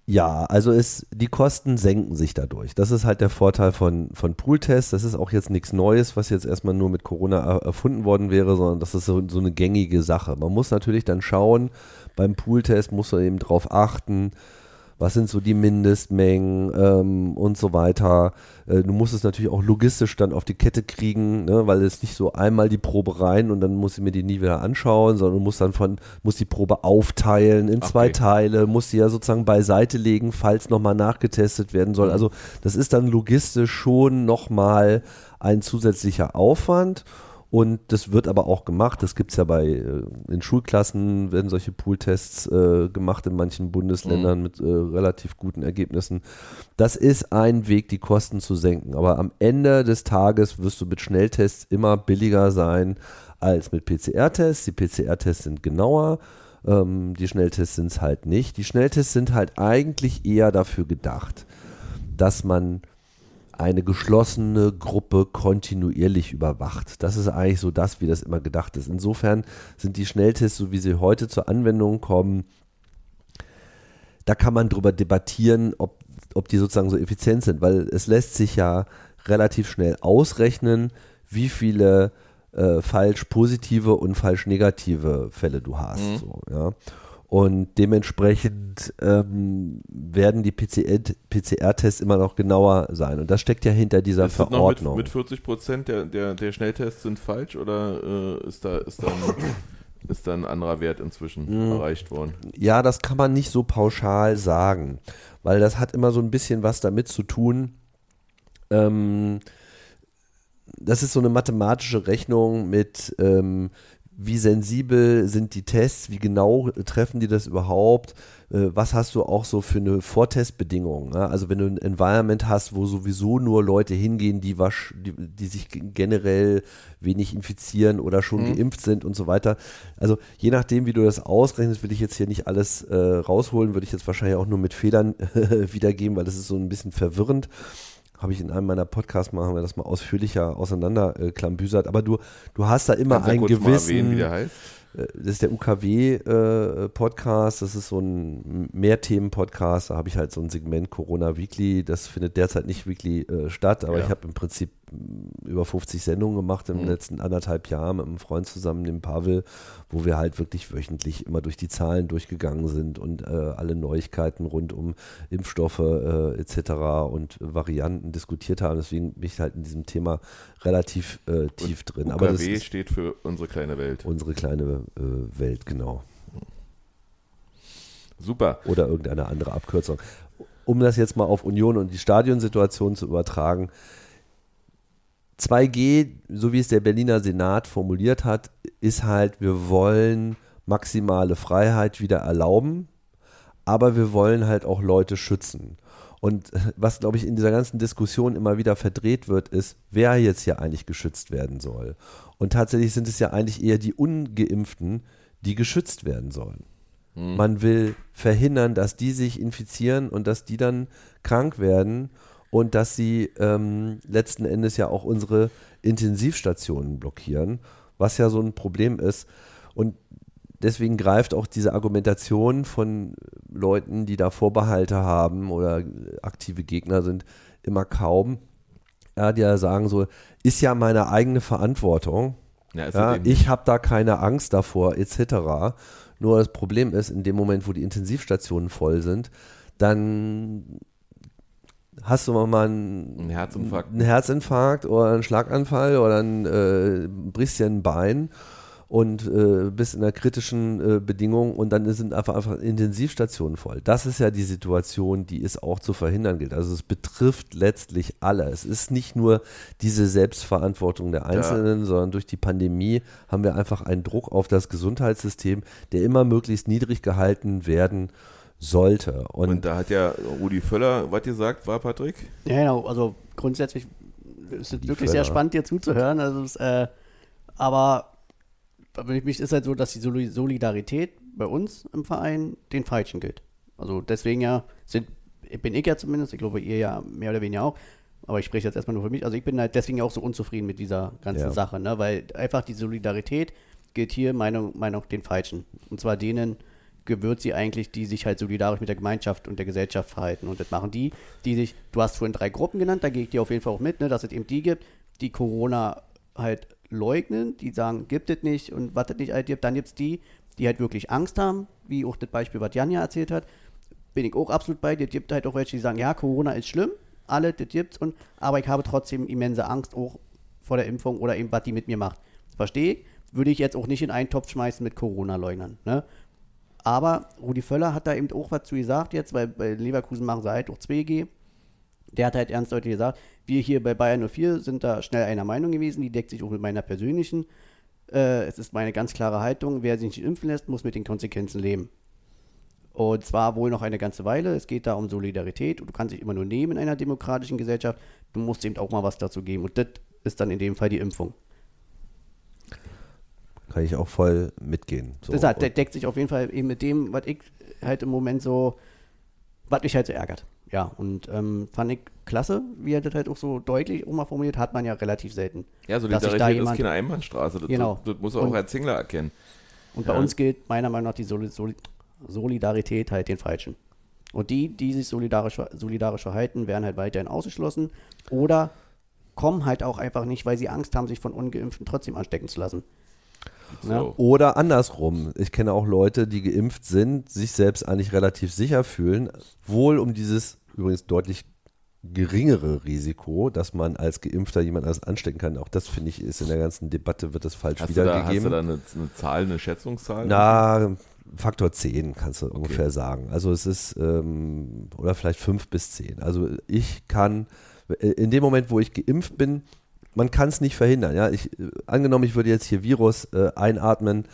Ja, also es, die Kosten senken sich dadurch. Das ist halt der Vorteil von, von Pooltests. Das ist auch jetzt nichts Neues, was jetzt erstmal nur mit Corona er, erfunden worden wäre, sondern das ist so, so eine gängige Sache. Man muss natürlich dann schauen, beim Pooltest muss man eben drauf achten, was sind so die Mindestmengen ähm, und so weiter. Äh, du musst es natürlich auch logistisch dann auf die Kette kriegen, ne, weil es nicht so einmal die Probe rein und dann muss ich mir die nie wieder anschauen, sondern du musst dann von, muss die Probe aufteilen in zwei Okay. Teile, muss die ja sozusagen beiseite legen, falls nochmal nachgetestet werden soll. Also das ist dann logistisch schon nochmal ein zusätzlicher Aufwand. Und das wird aber auch gemacht. Das gibt es ja bei, äh, in Schulklassen werden solche Pooltests äh, gemacht in manchen Bundesländern mit äh, relativ guten Ergebnissen. Das ist ein Weg, die Kosten zu senken. Aber am Ende des Tages wirst du mit Schnelltests immer billiger sein als mit PCR-Tests. Die PCR-Tests sind genauer. Ähm, die Schnelltests sind es halt nicht. Die Schnelltests sind halt eigentlich eher dafür gedacht, dass man eine geschlossene Gruppe kontinuierlich überwacht. Das ist eigentlich so das, wie das immer gedacht ist. Insofern sind die Schnelltests, so wie sie heute zur Anwendung kommen, da kann man drüber debattieren, ob, ob die sozusagen so effizient sind, weil es lässt sich ja relativ schnell ausrechnen, wie viele äh, falsch positive und falsch negative Fälle du hast. So, ja. Und dementsprechend ähm, werden die PCR PCR-Tests immer noch genauer sein. Und das steckt ja hinter dieser Ist noch mit, Verordnung. mit 40 Prozent der, der, der Schnelltests sind falsch oder äh, ist, da, ist, da ein, (coughs) ist da ein anderer Wert inzwischen Mhm. erreicht worden? Ja, das kann man nicht so pauschal sagen, weil das hat immer so ein bisschen was damit zu tun. Ähm, das ist so eine mathematische Rechnung mit, ähm, wie sensibel sind die Tests, wie genau treffen die das überhaupt, äh, was hast du auch so für eine Vortestbedingung. Ne? Also wenn du ein Environment hast, wo sowieso nur Leute hingehen, die, wasch, die, die sich generell wenig infizieren oder schon mhm. geimpft sind und so weiter. Also je nachdem, wie du das ausrechnest, will ich jetzt hier nicht alles äh, rausholen, würde ich jetzt wahrscheinlich auch nur mit Fehlern (laughs) wiedergeben, weil das ist so ein bisschen verwirrend habe ich in einem meiner Podcasts machen wir das mal ausführlicher auseinander äh, klambüsert. Aber du, du hast da immer einen gewissen. Erwähnen, wie der heißt? Äh, das ist der UKW-Podcast, äh, das ist so ein Mehrthemen-Podcast, da habe ich halt so ein Segment Corona Weekly, das findet derzeit nicht weekly äh, statt, aber ja. ich habe im Prinzip über 50 Sendungen gemacht den mhm. letzten anderthalb Jahren mit einem Freund zusammen, dem Pavel, wo wir halt wirklich wöchentlich immer durch die Zahlen durchgegangen sind und äh, alle Neuigkeiten rund um Impfstoffe äh, etc. und Varianten diskutiert haben. Deswegen bin ich halt in diesem Thema relativ äh, tief und drin. UKW Aber das steht für unsere kleine Welt. Unsere kleine äh, Welt, genau. Super. Oder irgendeine andere Abkürzung. Um das jetzt mal auf Union und die Stadionsituation zu übertragen, 2G, so wie es der Berliner Senat formuliert hat, ist halt, wir wollen maximale Freiheit wieder erlauben, aber wir wollen halt auch Leute schützen. Und (laughs) was, glaube ich, in dieser ganzen Diskussion immer wieder verdreht wird, ist, wer jetzt hier eigentlich geschützt werden soll. Und tatsächlich sind es ja eigentlich eher die Ungeimpften, die geschützt werden sollen. Mhm. Man will verhindern, dass die sich infizieren und dass die dann krank werden und dass sie ähm, letzten Endes ja auch unsere Intensivstationen blockieren, was ja so ein Problem ist. Und deswegen greift auch diese Argumentation von Leuten, die da Vorbehalte haben oder aktive Gegner sind, immer kaum. Ja, die ja sagen so, ist ja meine eigene Verantwortung. Ja, ja, ich habe da keine Angst davor, etc. Nur das Problem ist, in dem Moment, wo die Intensivstationen voll sind, dann hast du mal einen, ein Herzinfarkt. einen Herzinfarkt oder einen Schlaganfall oder ein, äh, brichst dir ein Bein und äh, bist in einer kritischen äh, Bedingung und dann sind einfach, einfach Intensivstationen voll. Das ist ja die Situation, die es auch zu verhindern gilt. Also es betrifft letztlich alle. Es ist nicht nur diese Selbstverantwortung der Einzelnen, ja. sondern durch die Pandemie haben wir einfach einen Druck auf das Gesundheitssystem, der immer möglichst niedrig gehalten werden muss sollte. Und, und, da hat ja Rudi Völler was gesagt, war Patrick? Ja, genau. Also grundsätzlich ist es wirklich Völler. sehr spannend, dir zuzuhören. Also es, äh, aber für mich ist halt so, dass die Solidarität bei uns im Verein den Falschen gilt. Also deswegen ja sind, bin ich ja zumindest, ich glaube ihr ja mehr oder weniger auch, aber ich spreche jetzt erstmal nur für mich. Also ich bin halt deswegen auch so unzufrieden mit dieser ganzen ja. Sache, ne? weil einfach die Solidarität gilt hier Meinung, Meinung den Falschen. Und zwar denen, gewürt sie eigentlich, die sich halt solidarisch mit der Gemeinschaft und der Gesellschaft verhalten. Und das machen die, die sich, du hast vorhin drei Gruppen genannt, da gehe ich dir auf jeden Fall auch mit, ne, dass es eben die gibt, die Corona halt leugnen, die sagen, gibt es nicht und was es nicht halt gibt. Dann gibt es die, die halt wirklich Angst haben, wie auch das Beispiel, was Janja erzählt hat. Bin ich auch absolut bei dir. Es gibt halt auch welche, die sagen, ja, Corona ist schlimm, alle, das gibt's, und, aber ich habe trotzdem immense Angst auch vor der Impfung oder eben, was die mit mir macht. Verstehe ich. Würde ich jetzt auch nicht in einen Topf schmeißen mit Corona-Leugnern. Ne? Aber Rudi Völler hat da eben auch was zu gesagt jetzt, weil bei Leverkusen machen sie halt auch 2G. Der hat halt ernst deutlich gesagt, wir hier bei Bayern 04 sind da schnell einer Meinung gewesen, die deckt sich auch mit meiner persönlichen. Äh, es ist meine ganz klare Haltung, wer sich nicht impfen lässt, muss mit den Konsequenzen leben. Und zwar wohl noch eine ganze Weile. Es geht da um Solidarität und du kannst dich immer nur nehmen in einer demokratischen Gesellschaft. Du musst eben auch mal was dazu geben. Und das ist dann in dem Fall die Impfung kann ich auch voll mitgehen. So. Das heißt, der deckt sich auf jeden Fall eben mit dem, was ich halt im Moment so, was mich halt so ärgert. Ja, und ähm, fand ich klasse, wie er das halt auch so deutlich auch mal formuliert, hat man ja relativ selten. Ja, Solidarität da jemand, ist keine Einbahnstraße, das, genau. das, das muss auch und, als Zingler erkennen. Und ja. bei uns gilt meiner Meinung nach die Soli Soli Solidarität halt den Falschen. Und die, die sich solidarisch, solidarisch verhalten, werden halt weiterhin ausgeschlossen oder kommen halt auch einfach nicht, weil sie Angst haben, sich von Ungeimpften trotzdem anstecken zu lassen. So. Oder andersrum. Ich kenne auch Leute, die geimpft sind, sich selbst eigentlich relativ sicher fühlen, wohl um dieses übrigens deutlich geringere Risiko, dass man als Geimpfter jemand anders anstecken kann. Auch das finde ich ist in der ganzen Debatte wird das falsch hast wiedergegeben. Du da, hast du da eine, eine Zahl, eine Schätzungszahl? Na, Faktor 10 kannst du ungefähr sagen. Also es ist, ähm, oder vielleicht 5 bis 10. Also ich kann, äh, in dem Moment, wo ich geimpft bin, man kann es nicht verhindern. Ja? Ich, äh, angenommen, ich würde jetzt hier Virus äh, einatmen,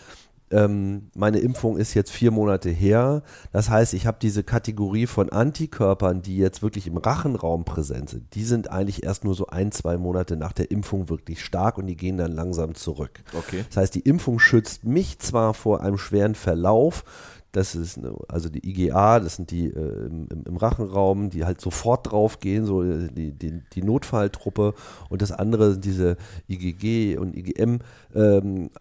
ähm, meine Impfung ist jetzt vier Monate her. Das heißt, ich habe diese Kategorie von Antikörpern, die jetzt wirklich im Rachenraum präsent sind, die sind eigentlich erst nur so ein, zwei Monate nach der Impfung wirklich stark und die gehen dann langsam zurück. Okay. Das heißt, die Impfung schützt mich zwar vor einem schweren Verlauf, das ist also die IGA, das sind die äh, im, im, Rachenraum, die halt sofort draufgehen, so äh, die, die, die Notfalltruppe. Und das andere sind diese IgG und IgM ähm,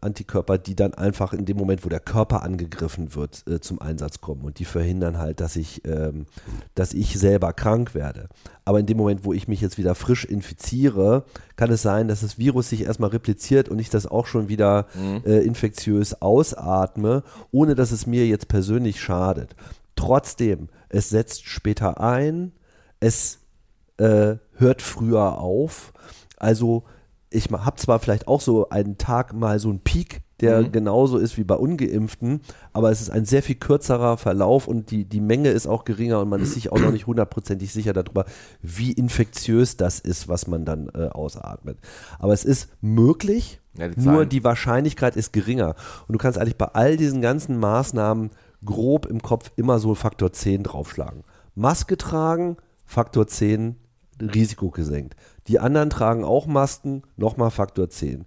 Antikörper, die dann einfach in dem Moment, wo der Körper angegriffen wird, äh, zum Einsatz kommen und die verhindern halt, dass ich, ähm, dass ich selber krank werde. Aber in dem Moment, wo ich mich jetzt wieder frisch infiziere, kann es sein, dass das Virus sich erstmal repliziert und ich das auch schon wieder mhm. äh, infektiös ausatme, ohne dass es mir jetzt persönlich schadet. Trotzdem, es setzt später ein, es äh, hört früher auf. Also ich habe zwar vielleicht auch so einen Tag mal so einen Peak der mhm. genauso ist wie bei Ungeimpften, aber es ist ein sehr viel kürzerer Verlauf und die, die Menge ist auch geringer und man ist sich auch noch nicht hundertprozentig sicher darüber, wie infektiös das ist, was man dann äh, ausatmet. Aber es ist möglich, ja, die nur die Wahrscheinlichkeit ist geringer. Und du kannst eigentlich bei all diesen ganzen Maßnahmen grob im Kopf immer so Faktor 10 draufschlagen. Maske tragen, Faktor 10, Risiko gesenkt. Die anderen tragen auch Masken, nochmal Faktor 10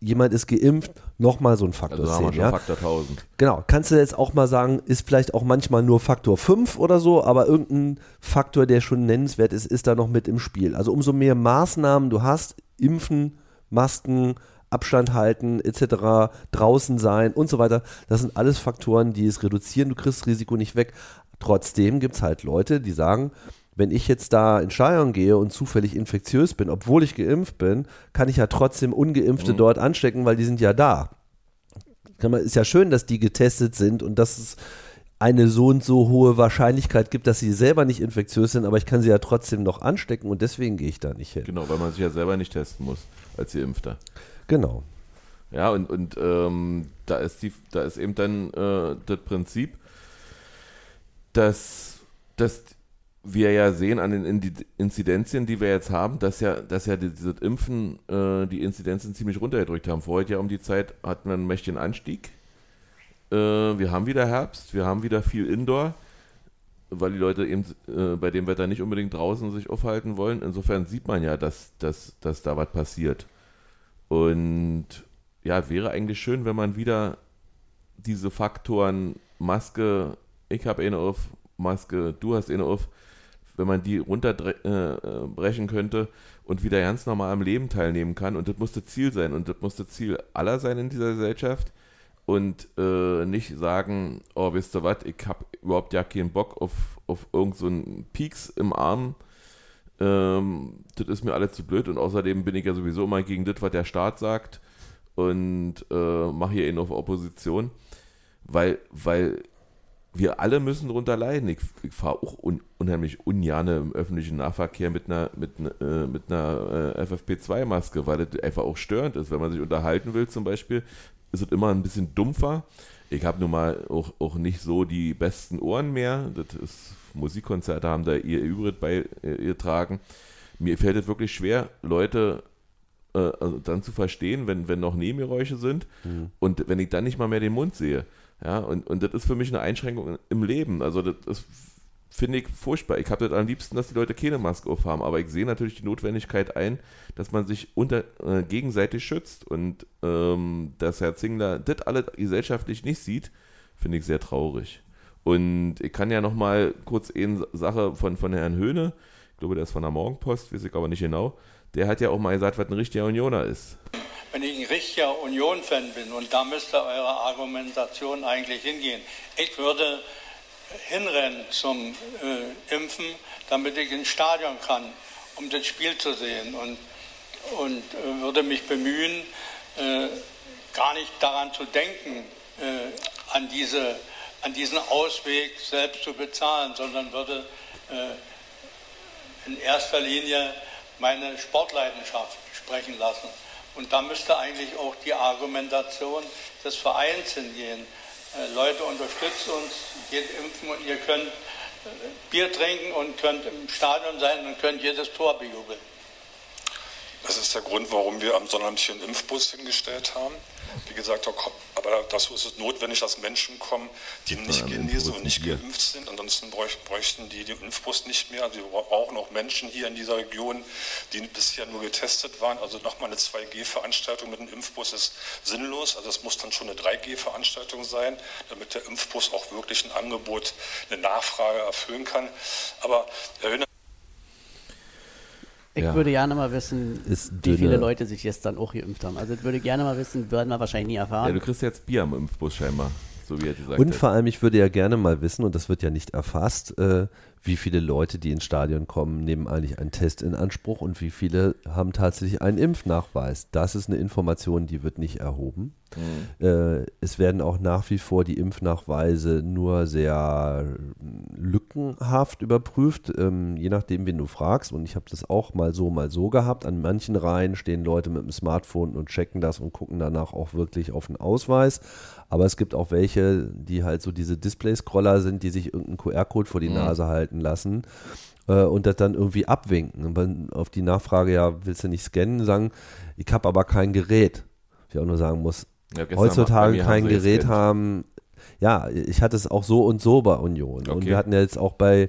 jemand ist geimpft, nochmal so ein Faktor also 10. Haben wir schon ja? Faktor 1000. Genau. Kannst du jetzt auch mal sagen, ist vielleicht auch manchmal nur Faktor 5 oder so, aber irgendein Faktor, der schon nennenswert ist, ist da noch mit im Spiel. Also umso mehr Maßnahmen du hast, impfen, Masken, Abstand halten, etc., draußen sein und so weiter, das sind alles Faktoren, die es reduzieren. Du kriegst das Risiko nicht weg. Trotzdem gibt es halt Leute, die sagen, wenn ich jetzt da in Stadion gehe und zufällig infektiös bin, obwohl ich geimpft bin, kann ich ja trotzdem Ungeimpfte mhm. dort anstecken, weil die sind ja da. Ist ja schön, dass die getestet sind und dass es eine so und so hohe Wahrscheinlichkeit gibt, dass sie selber nicht infektiös sind, aber ich kann sie ja trotzdem noch anstecken und deswegen gehe ich da nicht hin. Genau, weil man sich ja selber nicht testen muss als Geimpfter. Genau. Ja, und, und ähm, da, ist die, da ist eben dann äh, das Prinzip, dass, dass wir ja sehen an den Inzidenzien, die wir jetzt haben, dass ja, dass ja dieses Impfen äh, die Inzidenzen ziemlich runtergedrückt haben. Vorher ja um die Zeit hatten wir einen mächtigen Anstieg. Äh, wir haben wieder Herbst, wir haben wieder viel Indoor, weil die Leute eben äh, bei dem Wetter nicht unbedingt draußen sich aufhalten wollen. Insofern sieht man ja, dass, dass, dass da was passiert. Und ja, wäre eigentlich schön, wenn man wieder diese Faktoren Maske, ich habe eine auf, Maske, du hast eine auf, wenn man die runterbrechen äh, könnte und wieder ganz normal am Leben teilnehmen kann. Und das musste Ziel sein. Und das musste Ziel aller sein in dieser Gesellschaft. Und äh, nicht sagen, oh, wisst ihr was, ich habe überhaupt ja keinen Bock auf, auf irgendeinen so Peaks im Arm. Ähm, das ist mir alles zu blöd. Und außerdem bin ich ja sowieso immer gegen das, was der Staat sagt. Und äh, mache hier ihn auf Opposition. Weil, weil wir alle müssen darunter leiden. Ich, ich fahre auch un, unheimlich ungerne im öffentlichen Nahverkehr mit einer, mit, äh, mit einer äh, FFP2-Maske, weil das einfach auch störend ist. Wenn man sich unterhalten will zum Beispiel, ist es immer ein bisschen dumpfer. Ich habe nun mal auch, auch nicht so die besten Ohren mehr. Das ist, Musikkonzerte haben da ihr Übrig beigetragen. Mir fällt es wirklich schwer, Leute äh, also dann zu verstehen, wenn, wenn noch Nebengeräusche sind mhm. und wenn ich dann nicht mal mehr den Mund sehe. Ja, und, und das ist für mich eine Einschränkung im Leben. Also das, das finde ich furchtbar. Ich habe das am liebsten, dass die Leute keine Maske aufhaben, aber ich sehe natürlich die Notwendigkeit ein, dass man sich unter, äh, gegenseitig schützt. Und ähm, dass Herr Zingler das alles gesellschaftlich nicht sieht, finde ich sehr traurig. Und ich kann ja noch mal kurz eine Sache von, von Herrn Höhne, ich glaube, der ist von der Morgenpost, weiß ich aber nicht genau, der hat ja auch mal gesagt, was ein richtiger Unioner ist wenn ich ein richtiger Union-Fan bin, und da müsste eure Argumentation eigentlich hingehen, ich würde hinrennen zum äh, Impfen, damit ich ins Stadion kann, um das Spiel zu sehen. Und, und äh, würde mich bemühen, äh, gar nicht daran zu denken, äh, an, diese, an diesen Ausweg selbst zu bezahlen, sondern würde äh, in erster Linie meine Sportleidenschaft sprechen lassen Und da müsste eigentlich auch die Argumentation des Vereins hingehen. Äh, Leute, unterstützt uns, geht impfen und ihr könnt äh, Bier trinken und könnt im Stadion sein und könnt jedes Tor bejubeln. Das ist der Grund, warum wir am Sonnabend hier einen Impfbus hingestellt haben. Wie gesagt, aber dazu ist es notwendig, dass Menschen kommen, die nicht ja, genesen und nicht geimpft sind. Ansonsten bräuchten die den Impfbus nicht mehr. Also wir brauchen auch Menschen hier in dieser Region, die bisher nur getestet waren. Also nochmal eine 2G-Veranstaltung mit einem Impfbus ist sinnlos. Also es muss dann schon eine 3G-Veranstaltung sein, damit der Impfbus auch wirklich ein Angebot, eine Nachfrage erfüllen kann. Aber Herr ich ja. würde gerne mal wissen, wie viele Leute sich jetzt dann auch geimpft haben. Also ich würde gerne mal wissen, werden wir wahrscheinlich nie erfahren. Ja, du kriegst jetzt Bier am Impfbus scheinbar, so wie er gesagt Und vor allem, ich würde ja gerne mal wissen, und das wird ja nicht erfasst, äh, wie viele Leute, die ins Stadion kommen, nehmen eigentlich einen Test in Anspruch und wie viele haben tatsächlich einen Impfnachweis. Das ist eine Information, die wird nicht erhoben. Mhm. Äh, es werden auch nach wie vor die Impfnachweise nur sehr lückenhaft überprüft, ähm, je nachdem, wen du fragst. Und ich habe das auch mal so, mal so gehabt. An manchen Reihen stehen Leute mit dem Smartphone und checken das und gucken danach auch wirklich auf den Ausweis. Aber es gibt auch welche, die halt so diese Display-Scroller sind, die sich irgendeinen QR-Code vor die mhm. Nase halten lassen äh, und das dann irgendwie abwinken. Und dann auf die Nachfrage, ja, willst du nicht scannen, sagen, ich habe aber kein Gerät. Ich auch nur sagen muss, ja, heutzutage kein Gerät haben. Ja, ich hatte es auch so und so bei Union. Okay. Und wir hatten ja jetzt auch bei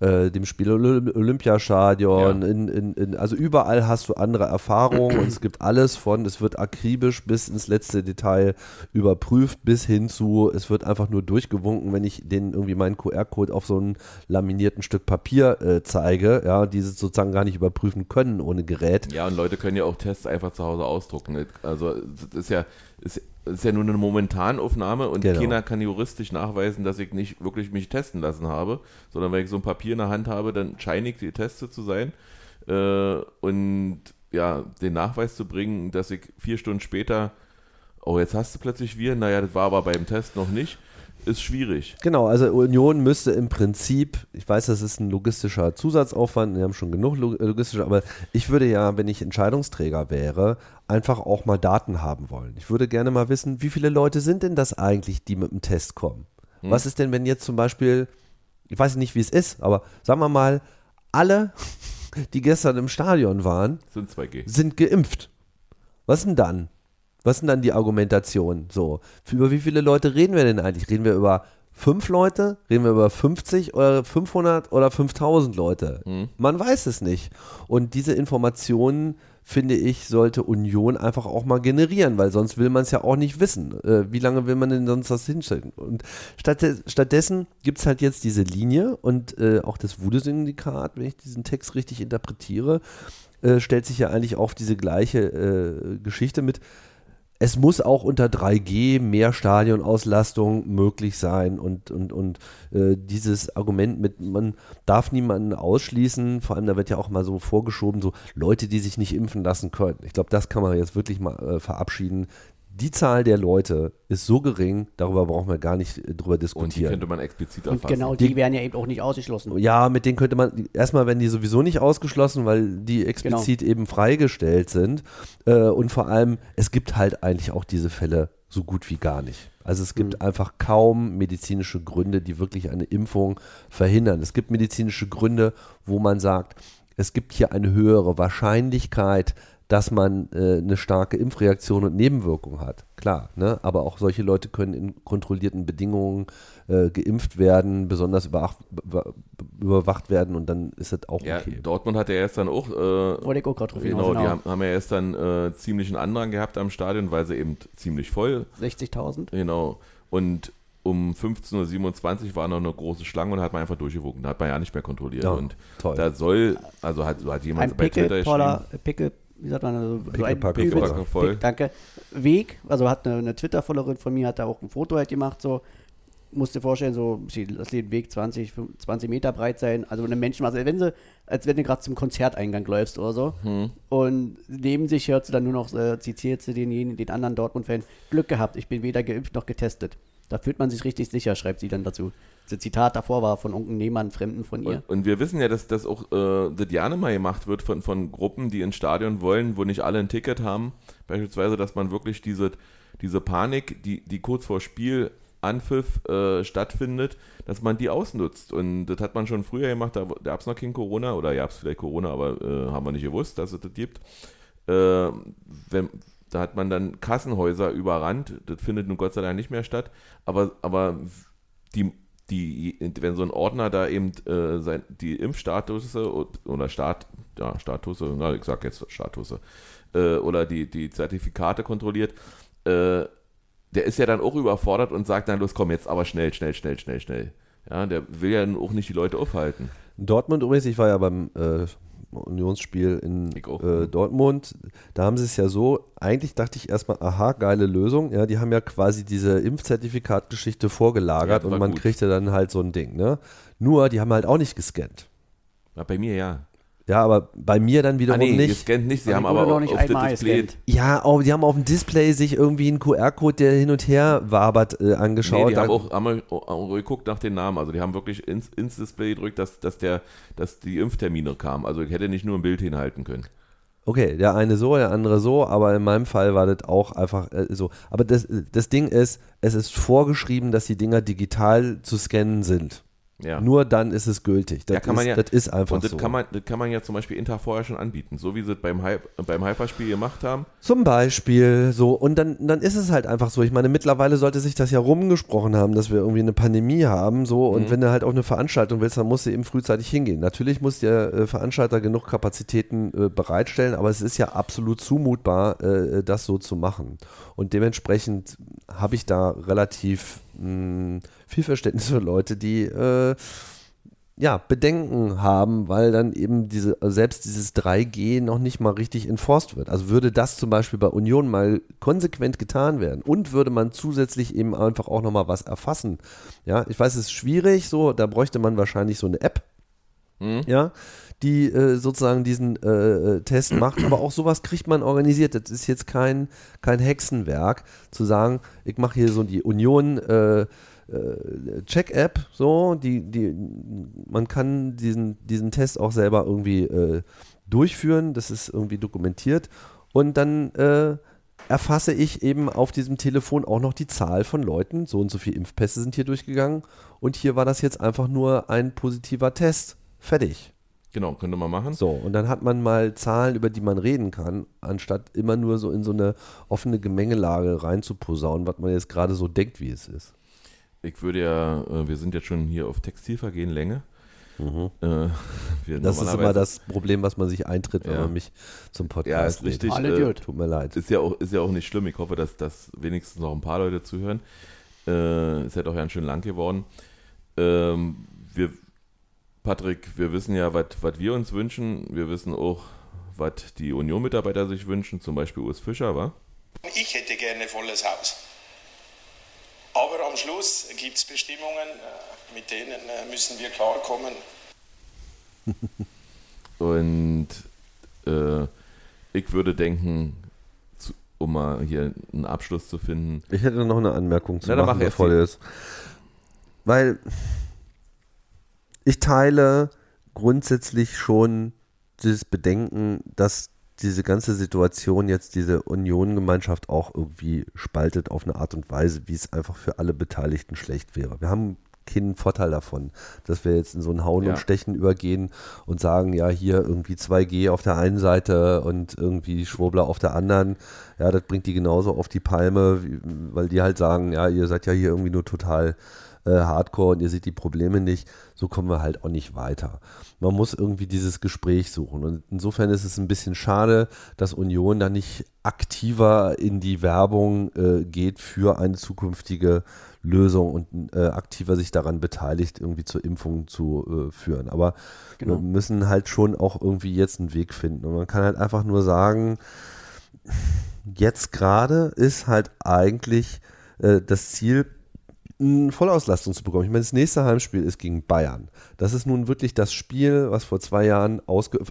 äh, dem Spiel Olympiastadion, ja. in, in, in, also überall hast du andere Erfahrungen und es gibt alles von, es wird akribisch bis ins letzte Detail überprüft, bis hin zu, es wird einfach nur durchgewunken, wenn ich den irgendwie meinen QR-Code auf so ein laminierten Stück Papier äh, zeige, ja, die sozusagen gar nicht überprüfen können ohne Gerät. Ja, und Leute können ja auch Tests einfach zu Hause ausdrucken. Also das ist ja, ist, ist ja nur eine Momentanaufnahme und genau. keiner kann juristisch nachweisen, dass ich nicht wirklich mich testen lassen habe, sondern wenn ich so ein Papier in der Hand habe, dann scheine ich getestet zu sein. Äh, und ja, den Nachweis zu bringen, dass ich vier Stunden später, oh, jetzt hast du plötzlich wir, naja, das war aber beim Test noch nicht ist schwierig. Genau, also Union müsste im Prinzip, ich weiß, das ist ein logistischer Zusatzaufwand, wir haben schon genug logistische, aber ich würde ja, wenn ich Entscheidungsträger wäre, einfach auch mal Daten haben wollen. Ich würde gerne mal wissen, wie viele Leute sind denn das eigentlich, die mit dem Test kommen? Hm. Was ist denn, wenn jetzt zum Beispiel, ich weiß nicht, wie es ist, aber sagen wir mal, alle, die gestern im Stadion waren, sind 2G. Sind geimpft. Was denn dann? Was sind dann die Argumentationen? So, über wie viele Leute reden wir denn eigentlich? Reden wir über fünf Leute? Reden wir über 50 oder 500 oder 5000 Leute? Mhm. Man weiß es nicht. Und diese Informationen finde ich, sollte Union einfach auch mal generieren, weil sonst will man es ja auch nicht wissen. Äh, wie lange will man denn sonst das hinstellen? Und statt, stattdessen gibt es halt jetzt diese Linie und äh, auch das Wude-Syndikat, wenn ich diesen Text richtig interpretiere, äh, stellt sich ja eigentlich auf diese gleiche äh, Geschichte mit, es muss auch unter 3G mehr Stadionauslastung möglich sein und, und, und äh, dieses Argument mit, man darf niemanden ausschließen, vor allem da wird ja auch mal so vorgeschoben, so Leute, die sich nicht impfen lassen können. Ich glaube, das kann man jetzt wirklich mal äh, verabschieden die Zahl der Leute ist so gering, darüber brauchen wir gar nicht äh, drüber diskutieren. Und die könnte man explizit erfassen. Und genau, die, die, werden ja eben auch nicht ausgeschlossen. Ja, mit denen könnte man, erstmal werden die sowieso nicht ausgeschlossen, weil die explizit genau. eben freigestellt sind. Äh, und vor allem, es gibt halt eigentlich auch diese Fälle so gut wie gar nicht. Also es gibt mhm. einfach kaum medizinische Gründe, die wirklich eine Impfung verhindern. Es gibt medizinische Gründe, wo man sagt, es gibt hier eine höhere Wahrscheinlichkeit, dass man äh, eine starke Impfreaktion und Nebenwirkung hat. Klar, ne? aber auch solche Leute können in kontrollierten Bedingungen äh, geimpft werden, besonders überwacht, überwacht werden und dann ist das auch ja, okay. Dortmund hat ja erst dann auch, äh, Wollte ich auch drauf genau, genau, die haben, haben ja erst dann äh, ziemlichen Andrang gehabt am Stadion, weil sie eben ziemlich voll. 60.000. Genau. Und um 15.27 Uhr war noch eine große Schlange und hat man einfach durchgewunken. Da hat man ja nicht mehr kontrolliert. Ja, und toll. da soll, also hat, so hat jemand ein bei Pickel, Twitter geschrieben. Pickel, wie sagt man, also so ein Pick, danke, Weg, also hat eine, eine Twitter-Followerin von mir, hat da auch ein Foto halt gemacht, so, musste vorstellen, so, das den Weg 20, 20 Meter breit sein, also eine Menschenmasse, wenn sie, als wenn du gerade zum Konzerteingang läufst oder so, hm. und neben sich hört sie dann nur noch, äh, zitiert sie den, den anderen Dortmund-Fan, Glück gehabt, ich bin weder geimpft noch getestet. Da fühlt man sich richtig sicher, schreibt sie dann dazu. Das Zitat davor war von irgendeinem Nehmann, Fremden von ihr. Und, und wir wissen ja, dass das auch äh, das gerne mal gemacht wird von, von Gruppen, die ins Stadion wollen, wo nicht alle ein Ticket haben. Beispielsweise, dass man wirklich diese, diese Panik, die, die kurz vor Spiel Anpfiff äh, stattfindet, dass man die ausnutzt. Und das hat man schon früher gemacht, da gab es noch kein Corona oder gab es vielleicht Corona, aber äh, haben wir nicht gewusst, dass es das gibt. Äh, wenn, da hat man dann Kassenhäuser überrannt, das findet nun Gott sei Dank nicht mehr statt, aber, aber die, die, wenn so ein Ordner da eben äh, sein, die Impfstatus oder Stat, ja, Status, na, ich sag jetzt Status, äh, oder die, die Zertifikate kontrolliert, äh, der ist ja dann auch überfordert und sagt dann, los komm jetzt aber schnell, schnell, schnell, schnell, schnell. Ja, der will ja auch nicht die Leute aufhalten. Dortmund übrigens, ich war ja beim äh, Unionsspiel in äh, Dortmund, da haben sie es ja so, eigentlich dachte ich erstmal, aha, geile Lösung, ja, die haben ja quasi diese Impfzertifikatgeschichte vorgelagert Ja, und man gut. kriegte dann halt so ein Ding, ne? Nur, die haben halt auch nicht gescannt. Ja, bei mir ja. Ja, aber bei mir dann Ah, wiederum nee, nicht. gescannt nicht, sie Aber haben aber noch auf, nicht auf einmal Display. gescannt. Ja, auch, die haben auf dem Display sich irgendwie einen QR-Code, der hin und her wabert, äh, Nee, angeschaut. die Da- haben auch, haben auch geguckt nach den Namen. Also die haben wirklich ins, ins Display gedrückt, dass, dass, der, dass die Impftermine kamen. Also ich hätte nicht nur ein Bild hinhalten können. Okay, der eine so, der andere so, aber in meinem Fall war das auch einfach äh, so. Aber das, das Ding ist, es ist vorgeschrieben, dass die Dinger digital zu scannen sind. Ja. Nur dann ist es gültig. Das, Ja, kann man ist, ja- das ist einfach Und das so. kann, man, das kann man ja zum Beispiel Tag vorher schon anbieten. So wie sie es beim, beim Hyper-Spiel gemacht haben. Zum Beispiel so. Und dann, dann ist es halt einfach so. Ich meine, mittlerweile sollte sich das ja rumgesprochen haben, dass wir irgendwie eine Pandemie haben. So. Und Mhm. wenn du halt auf eine Veranstaltung willst, dann musst du eben frühzeitig hingehen. Natürlich muss der äh, Veranstalter genug Kapazitäten äh, bereitstellen, aber es ist ja absolut zumutbar, äh, das so zu machen. Und dementsprechend habe ich da relativ mh, viel Verständnis für Leute, die äh, ja, Bedenken haben, weil dann eben diese, selbst dieses 3G noch nicht mal richtig enforced wird. Also würde das zum Beispiel bei Union mal konsequent getan werden und würde man zusätzlich eben einfach auch nochmal was erfassen. Ja, ich weiß, es ist schwierig, so, da bräuchte man wahrscheinlich so eine App, ja, die äh, sozusagen diesen äh, äh, Test macht, aber auch sowas kriegt man organisiert. Das ist jetzt kein, kein Hexenwerk, zu sagen, ich mache hier so die Union äh, äh, Check-App, so, die, die, man kann diesen, diesen Test auch selber irgendwie äh, durchführen, das ist irgendwie dokumentiert und dann äh, erfasse ich eben auf diesem Telefon auch noch die Zahl von Leuten, so und so viele Impfpässe sind hier durchgegangen und hier war das jetzt einfach nur ein positiver Test, fertig. Genau, könnte man machen. So, und dann hat man mal Zahlen, über die man reden kann, anstatt immer nur so in so eine offene Gemengelage reinzuposaunen, was man jetzt gerade so denkt, wie es ist. Ich würde ja, äh, wir sind jetzt schon hier auf Textilvergehen Länge. Äh, Mhm. Das ist immer das Problem, was man sich eintritt, wenn Ja. man mich zum Podcast Ja, ist richtig. Alle äh. Tut mir leid. Ist ja, auch, ist ja auch nicht schlimm. Ich hoffe, dass, dass wenigstens noch ein paar Leute zuhören. Äh, ist ja doch ganz schön lang geworden. Ähm, wir, Patrick, wir wissen ja, was wir uns wünschen. Wir wissen auch, was die Union-Mitarbeiter sich wünschen. Zum Beispiel Urs Fischer, war? Ich hätte gerne volles Haus. Aber am Schluss gibt es Bestimmungen, äh, mit denen äh, müssen wir klarkommen. (laughs) Und äh, ich würde denken, zu, um mal hier einen Abschluss zu finden, Ich hätte noch eine Anmerkung zu Na, machen, mach bevor du es. Weil ich teile grundsätzlich schon dieses Bedenken, dass diese ganze Situation jetzt diese Union-Gemeinschaft auch irgendwie spaltet auf eine Art und Weise, wie es einfach für alle Beteiligten schlecht wäre. Wir haben keinen Vorteil davon, dass wir jetzt in so ein Hauen Ja. und Stechen übergehen und sagen, ja, hier irgendwie 2G auf der einen Seite und irgendwie Schwurbler auf der anderen. Ja, das bringt die genauso auf die Palme, weil die halt sagen, ja, ihr seid ja hier irgendwie nur total äh, hardcore und ihr seht die Probleme nicht. So kommen wir halt auch nicht weiter. Man muss irgendwie dieses Gespräch suchen. Und insofern ist es ein bisschen schade, dass Union da nicht aktiver in die Werbung äh, geht für eine zukünftige Lösung und äh, aktiver sich daran beteiligt, irgendwie zur Impfung zu äh, führen. Aber Genau. wir müssen halt schon auch irgendwie jetzt einen Weg finden. Und man kann halt einfach nur sagen, jetzt gerade ist halt eigentlich äh, das Ziel, eine Vollauslastung zu bekommen. Ich meine, das nächste Heimspiel ist gegen Bayern. Das ist nun wirklich das Spiel, was vor zwei Jahren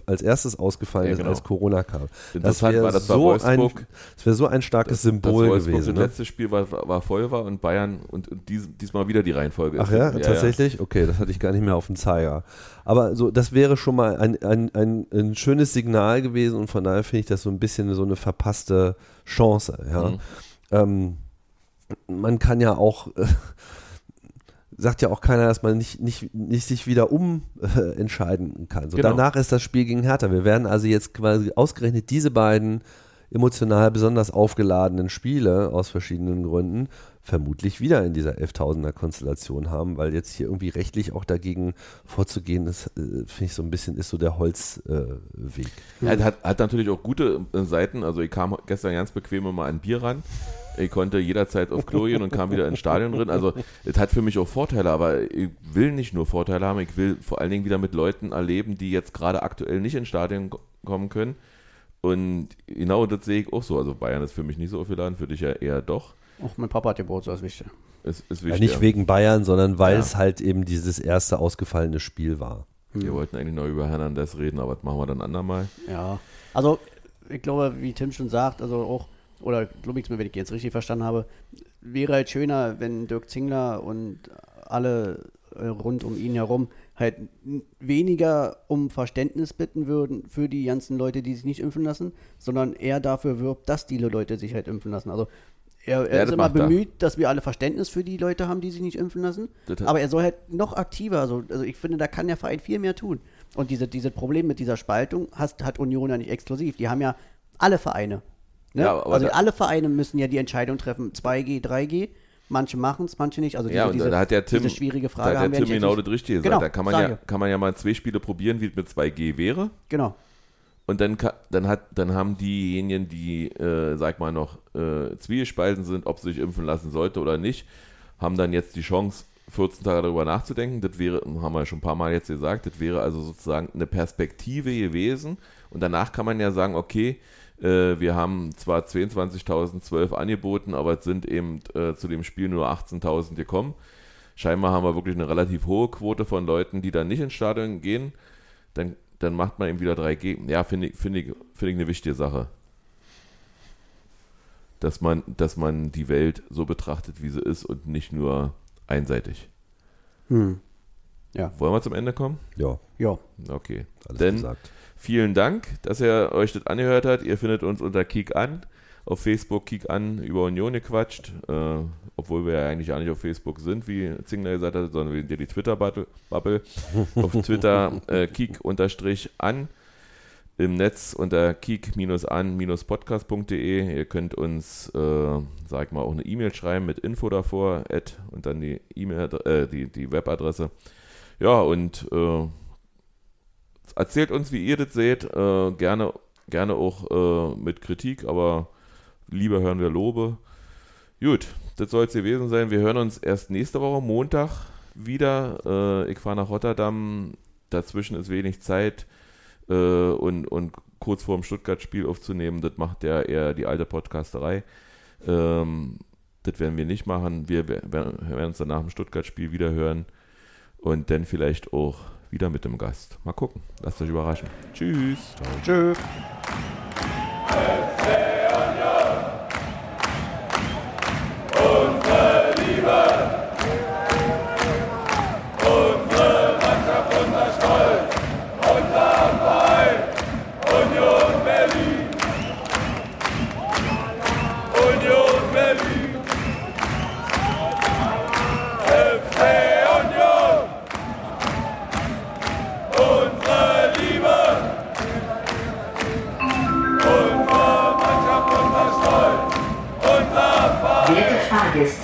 als erstes ausgefallen Ja, ist, genau. als Corona kam. Das wäre war, bei so, ein, Wolfsburg- das wär so ein starkes Symbol das gewesen. Das Ne? letzte Spiel war, war voll war und Bayern und, dies, diesmal wieder die Reihenfolge. Ach ist. ja, tatsächlich? Okay, das hatte ich gar nicht mehr auf dem Zeiger. Aber so, das wäre schon mal ein, ein, ein, ein schönes Signal gewesen und von daher finde ich das so ein bisschen so eine verpasste Chance. Ja. Mhm. Ähm, man kann ja auch, äh, (laughs) sagt ja auch keiner, dass man nicht, nicht, nicht sich wieder umentscheiden äh, entscheiden kann. So, Genau. Danach ist das Spiel gegen Hertha. Wir werden also jetzt quasi ausgerechnet diese beiden emotional besonders aufgeladenen Spiele aus verschiedenen Gründen vermutlich wieder in dieser 11.000er Konstellation haben, weil jetzt hier irgendwie rechtlich auch dagegen vorzugehen, das äh, finde ich so ein bisschen ist so der Holzweg. Äh. Ja, hat, hat natürlich auch gute äh, Seiten. Also ich kam gestern ganz bequem immer an Bier ran. Ich konnte jederzeit auf Klo gehen und kam wieder ins Stadion drin. Also es hat für mich auch Vorteile, aber ich will nicht nur Vorteile haben, ich will vor allen Dingen wieder mit Leuten erleben, die jetzt gerade aktuell nicht ins Stadion ko- kommen können. Und genau das sehe ich auch so. Also Bayern ist für mich nicht so aufgeladen, für dich ja eher doch. Auch mein Papa hat Geburtstag, das ist wichtig. Ist, ist Ja, wichtig. nicht wegen Bayern, sondern weil Ja. es halt eben dieses erste ausgefallene Spiel war. Wir wollten eigentlich noch über Hernandez reden, aber das machen wir dann andermal. Ja, also ich glaube, wie Tim schon sagt, also auch, oder glaube ich, wenn ich jetzt richtig verstanden habe, wäre halt schöner, wenn Dirk Zingler und alle äh, rund um ihn herum halt weniger um Verständnis bitten würden für die ganzen Leute, die sich nicht impfen lassen, sondern eher dafür wirbt, dass die Leute sich halt impfen lassen. Also er, er Ja, ist immer macht er. bemüht, dass wir alle Verständnis für die Leute haben, die sich nicht impfen lassen. Aber er soll halt noch aktiver. Also, also ich finde, da kann der Verein viel mehr tun. Und diese, dieses Problem mit dieser Spaltung hast, hat Union ja nicht exklusiv. Die haben ja alle Vereine. Ne? Ja, also da- alle Vereine müssen ja die Entscheidung treffen, 2G, 3G. Manche machen es, manche nicht. Also diese, Ja, diese, da hat der Tim, diese schwierige da Frage hat haben der Tim genau das Richtige Genau, gesagt. Da kann man, sage. ja, kann man ja mal zwei Spiele probieren, wie es mit 2G wäre. Genau. Und dann, dann, hat, dann haben diejenigen, die, äh, sag mal, noch äh, zwiegespalten sind, ob sie sich impfen lassen sollte oder nicht, haben dann jetzt die Chance, 14 Tage darüber nachzudenken. Das wäre, haben wir schon ein paar Mal jetzt gesagt, das wäre also sozusagen eine Perspektive gewesen. Und danach kann man ja sagen, okay, äh, wir haben zwar 22.012 angeboten, aber es sind eben äh, zu dem Spiel nur 18.000 gekommen. Scheinbar haben wir wirklich eine relativ hohe Quote von Leuten, die dann nicht ins Stadion gehen. Dann, dann macht man eben wieder 3G. Ja, finde ich, finde ich, finde ich eine wichtige Sache. Dass man, dass man die Welt so betrachtet, wie sie ist und nicht nur einseitig. Hm. Ja. Wollen wir zum Ende kommen? Ja, Ja. Okay. alles Dann gesagt. vielen Dank, dass ihr euch das angehört habt. Ihr findet uns unter Kick an. Auf Facebook Kick an über Union gequatscht. Äh, obwohl wir ja eigentlich gar nicht auf Facebook sind, wie Zingler gesagt hat, sondern wir sind ja die Twitter-Bubble. (laughs) auf Twitter äh, Kick unterstrich an. Im Netz unter kick-an-podcast.de. Ihr könnt uns, äh, sag mal, auch eine E-Mail schreiben mit Info davor, Ad und dann die E-Mail, äh, die, die Webadresse. Ja, und äh, erzählt uns, wie ihr das seht. Äh, gerne, gerne auch äh, mit Kritik, aber lieber hören wir Lobe. Gut, das soll es gewesen sein. Wir hören uns erst nächste Woche Montag wieder. Äh, ich fahre nach Rotterdam. Dazwischen ist wenig Zeit. Äh, und, und kurz vor dem Stuttgart-Spiel aufzunehmen, das macht ja eher die alte Podcasterei. Ähm, das werden wir nicht machen. Wir wer- werden werden uns dann nach dem Stuttgart-Spiel wieder hören und dann vielleicht auch wieder mit dem Gast. Mal gucken. Lasst euch überraschen. Tschüss. Tschüss.